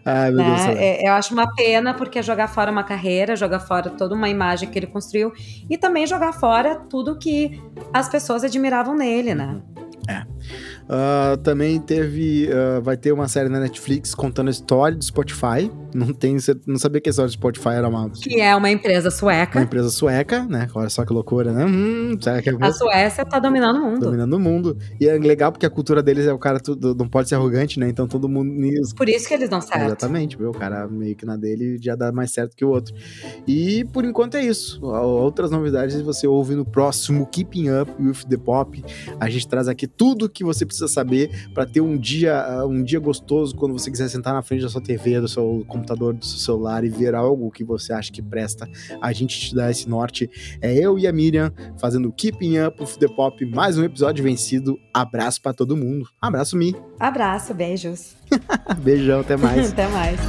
Ai, meu né? Deus é, eu acho uma pena, porque é jogar fora uma carreira, jogar fora toda uma imagem que ele construiu e também jogar fora tudo que as pessoas admiravam nele, né? É. Uh, também teve. Uh, vai ter uma série na Netflix contando a história do Spotify. Não tem. Não sabia que a história do Spotify era uma. Que é uma empresa sueca. Uma empresa sueca, né? Olha só que loucura, né? Hum, que é a Suécia tá dominando o mundo. Dominando o mundo. E é legal porque a cultura deles é o cara tudo, não pode ser arrogante, né? Então todo mundo. Por isso que eles dão certo. exatamente, viu? O cara meio que na dele já dá mais certo que o outro. E por enquanto é isso. Outras novidades você ouve no próximo Keeping Up with the Pop. A gente traz aqui tudo que você precisa precisa saber para ter um dia, ah, um dia gostoso quando você quiser sentar na frente da sua TV, do seu computador, do seu celular e ver algo que você acha que presta. A gente te dá esse norte. É eu e a Miriam fazendo Keeping Up with the Pop, mais um episódio vencido. Abraço para todo mundo. Abraço, Mi. Abraço, beijos. Beijão, até mais. até mais.